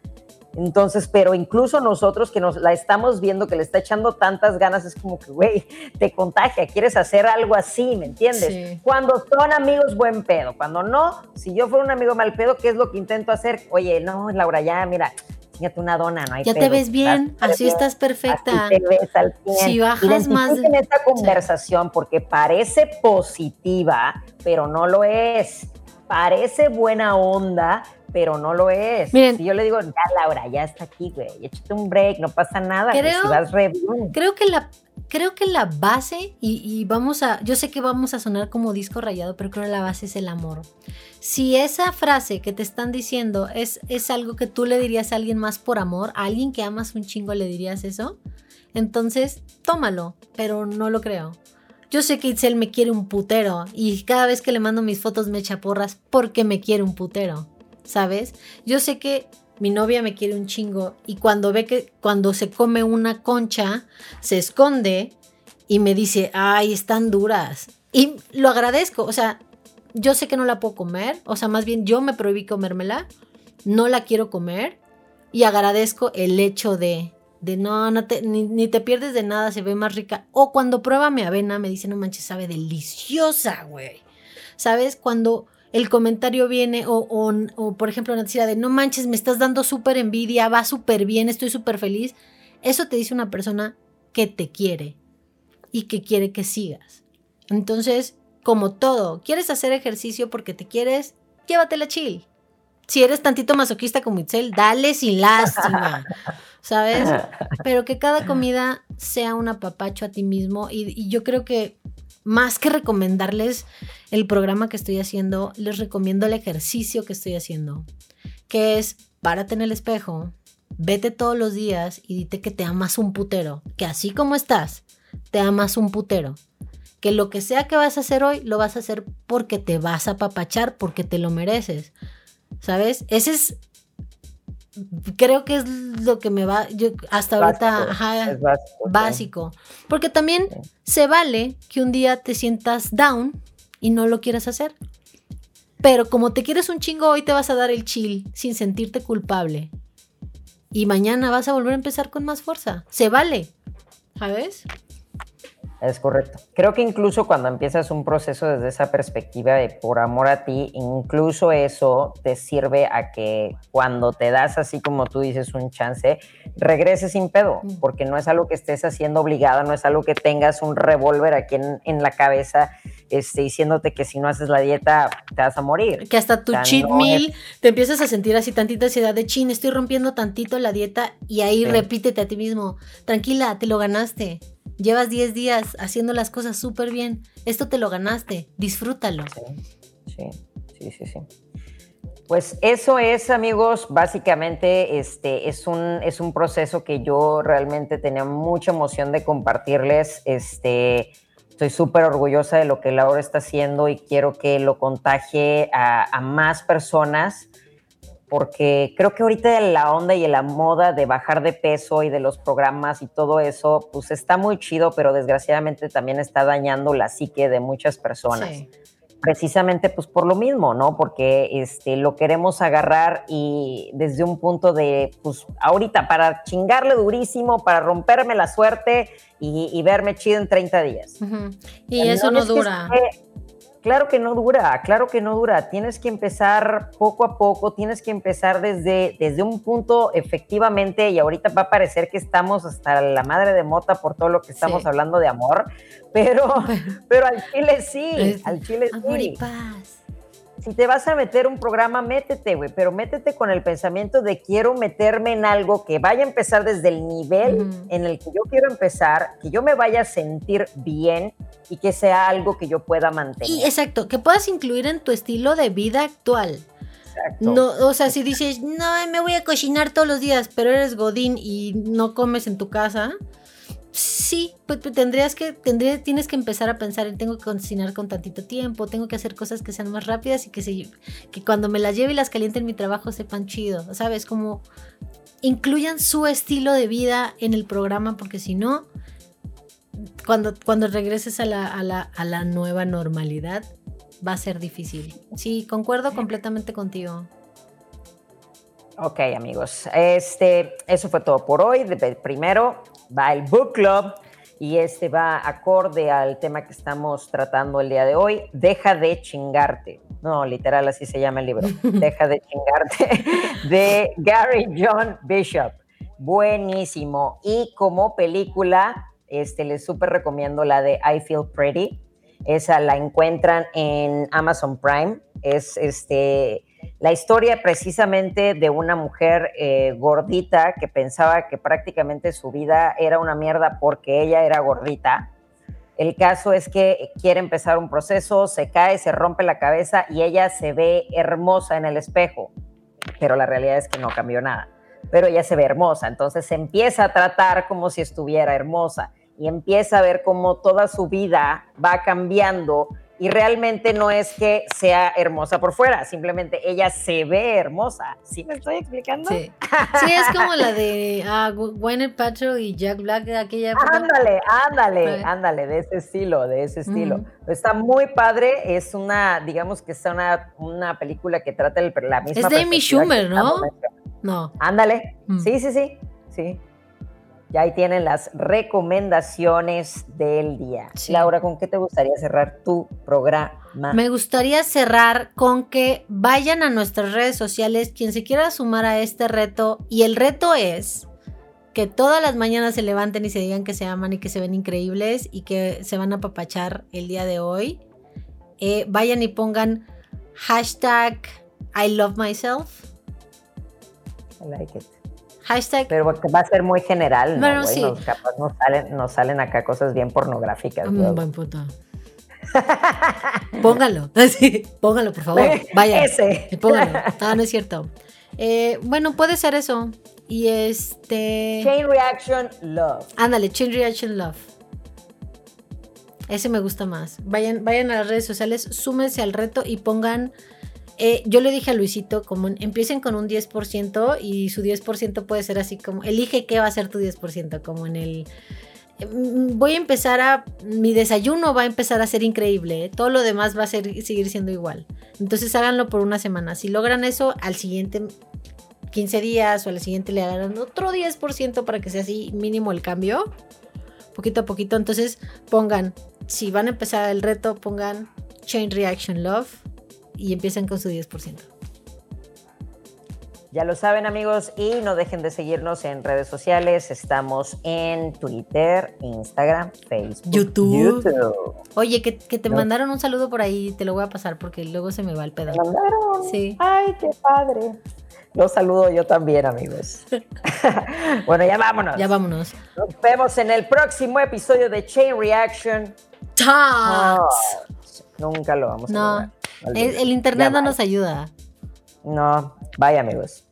Entonces, pero incluso nosotros que nos la estamos viendo, que le está echando tantas ganas, es como que, güey, te contagia, quieres hacer algo así, ¿me entiendes? Cuando son amigos, buen pedo. Cuando no, si yo fuera un amigo mal pedo, ¿qué es lo que intento hacer? Oye, no, Laura, ya, mira, fíjate una dona, no hay Ya te ves bien, así estás perfecta. Así te ves al Si bajas más. en esta conversación porque parece positiva, pero no lo es. Parece buena onda, pero no lo es. Miren, si yo le digo, ya Laura, ya está aquí, güey, échate un break, no pasa nada, creo, si vas re bien. Creo que la creo que la base, y, vamos a, yo sé que vamos a sonar como disco rayado, pero creo que la base es el amor. Si esa frase que te están diciendo es, es algo que tú le dirías a alguien más por amor, a alguien que amas un chingo le dirías eso, entonces tómalo, pero no lo creo. Yo sé que Itzel me quiere un putero y cada vez que le mando mis fotos me echa porras porque me quiere un putero. ¿sabes? Yo sé que mi novia me quiere un chingo y cuando ve que cuando se come una concha, se esconde y me dice, ay, están duras. Y lo agradezco, o sea, yo sé que no la puedo comer, o sea, más bien yo me prohibí comérmela, no la quiero comer y agradezco el hecho de, de no, no te, ni, ni, te pierdes de nada, se ve más rica. O cuando prueba mi avena, me dice, no manches, sabe deliciosa, güey. ¿Sabes? Cuando el comentario viene o, o, por ejemplo, una de no manches, me estás dando súper envidia, va súper bien, estoy súper feliz. Eso te dice una persona que te quiere y que quiere que sigas. Entonces, como todo, quieres hacer ejercicio porque te quieres, llévatela chill. Si eres tantito masoquista como Itzel, dale sin lástima, <laughs> ¿sabes? Pero que cada comida sea un apapacho a ti mismo y yo creo que más que recomendarles el programa que estoy haciendo, les recomiendo el ejercicio que estoy haciendo, que es párate en el espejo, vete todos los días y dite que te amas un putero, que así como estás, te amas un putero. Que lo que sea que vas a hacer hoy, lo vas a hacer porque te vas a papachar, porque te lo mereces. ¿Sabes? Ese es creo que es lo que me va, yo hasta ahorita, básico, Porque también se vale que un día te sientas down y no lo quieras hacer. Pero como te quieres un chingo, hoy te vas a dar el chill sin sentirte culpable. Y mañana vas a volver a empezar con más fuerza. Se vale. ¿Sabes? Es correcto. Creo que incluso cuando empiezas un proceso desde esa perspectiva de por amor a ti, incluso eso te sirve a que cuando te das así como tú dices un chance, regreses sin pedo, mm. porque no es algo que estés haciendo obligada, no es algo que tengas un revólver aquí en, la cabeza este, diciéndote que si no haces la dieta te vas a morir. Que hasta tu cheat meal te empiezas a sentir así tantita ansiedad de chin, estoy rompiendo tantito la dieta y ahí repítete a ti mismo, tranquila, te lo ganaste Llevas 10 días haciendo las cosas súper bien. Esto te lo ganaste. Disfrútalo. Sí, sí, sí, sí. Pues eso es, amigos, básicamente este, es, un, es un proceso que yo realmente tenía mucha emoción de compartirles. Este, estoy súper orgullosa de lo que Laura está haciendo y quiero que lo contagie a, a más personas porque creo que ahorita la onda y la moda de bajar de peso y de los programas y todo eso, pues está muy chido, pero desgraciadamente también está dañando la psique de muchas personas. Precisamente pues por lo mismo, ¿no? Porque este, lo queremos agarrar y desde un punto de, pues ahorita para chingarle durísimo, para romperme la suerte y, verme chido en 30 días. Y eso no, dura. Claro que no dura, claro que no dura. Tienes que empezar poco a poco, tienes que empezar desde, desde un punto efectivamente, y ahorita va a parecer que estamos hasta la madre de mota por todo lo que estamos hablando de amor, pero, <laughs> pero al chile sí, al chile amor Y paz si te vas a meter un programa, métete, güey, pero métete con el pensamiento de quiero meterme en algo que vaya a empezar desde el nivel en el que yo quiero empezar, que yo me vaya a sentir bien y que sea algo que yo pueda mantener. Y exacto, que puedas incluir en tu estilo de vida actual. Exacto. No, o sea, si dices, no, me voy a cocinar todos los días, pero eres godín y no comes en tu casa, sí, pues, pues, tendrías que, tienes que empezar a pensar en tengo que cocinar con tantito tiempo, tengo que hacer cosas que sean más rápidas y que, se, cuando me las lleve y las caliente en mi trabajo sepan chido, ¿sabes? Como incluyan su estilo de vida en el programa porque si no, cuando, cuando regreses a la, a, la, a la nueva normalidad va a ser difícil. Sí, concuerdo completamente contigo. Ok, amigos. Este, eso fue todo por hoy. Primero, va el book club y este va acorde al tema que estamos tratando el día de hoy. Deja de chingarte. No, literal, así se llama el libro. <laughs> Deja de chingarte. De Gary John Bishop. Buenísimo. Y como película, este, les súper recomiendo la de I Feel Pretty. Esa la encuentran en Amazon Prime. Es este la historia precisamente de una mujer eh, gordita que pensaba que prácticamente su vida era una mierda porque ella era gordita. El caso es que quiere empezar un proceso, se cae, se rompe la cabeza y ella se ve hermosa en el espejo, pero la realidad es que no cambió nada. Pero ella se ve hermosa, entonces se empieza a tratar como si estuviera hermosa y empieza a ver cómo toda su vida va cambiando y realmente no es que sea hermosa por fuera, simplemente ella se ve hermosa. ¿Sí me estoy explicando? Sí, sí es como la de uh, Gwyneth Paltrow y Jack Black de aquella época. Ándale, ándale, ándale, de ese estilo, de ese estilo. Está muy padre, es una, digamos que es una, una película que trata el, la misma Es de Amy Schumer, ¿no? No. Ándale, mm. sí, sí, sí, sí. Ya ahí tienen las recomendaciones del día. Laura, ¿con qué te gustaría cerrar tu programa? Me gustaría cerrar con que vayan a nuestras redes sociales quien se quiera sumar a este reto. Y el reto es que todas las mañanas se levanten y se digan que se aman y que se ven increíbles y que se van a papachar el día de hoy. Eh, vayan y pongan hashtag I love myself. I like it. Pero va a ser muy general, ¿no? sí. nos, capaz nos salen, nos salen acá cosas bien pornográficas. Un buen puto. <laughs> póngalo, <laughs> póngalo, por favor. <laughs> Vaya. Ese. Póngalo. Ah, no es cierto. Eh, bueno, puede ser eso. Y este. Chain Reaction Love. Ándale, Chain Reaction Love. Ese me gusta más. Vayan, vayan a las redes sociales, súmense al reto y pongan. Eh, yo le dije a Luisito, como empiecen con un 10% y su 10% puede ser así como, elige qué va a ser tu 10%, como en el, mm, voy a empezar a, mi desayuno va a empezar a ser increíble, ¿eh? todo lo demás va a seguir siendo igual. Entonces háganlo por una semana. Si logran eso, al siguiente 15 días o al siguiente le hagan otro 10% para que sea así mínimo el cambio, poquito a poquito. Entonces pongan, si van a empezar el reto, pongan Chain Reaction Love y empiecen con su 10%. Ya lo saben amigos y no dejen de seguirnos en redes sociales. Estamos en Twitter, Instagram, Facebook, YouTube. YouTube. Oye, que, que te No. mandaron un saludo por ahí, te lo voy a pasar porque luego se me va el pedo. ¿Me mandaron? Sí. Ay, qué padre. Los saludo yo también, amigos. <laughs> bueno, ya vámonos. Ya vámonos. Nos vemos en el próximo episodio de Chain Reaction. Talks. Nunca lo vamos a No, lograr. El, el internet no nos ayuda. No, bye amigos.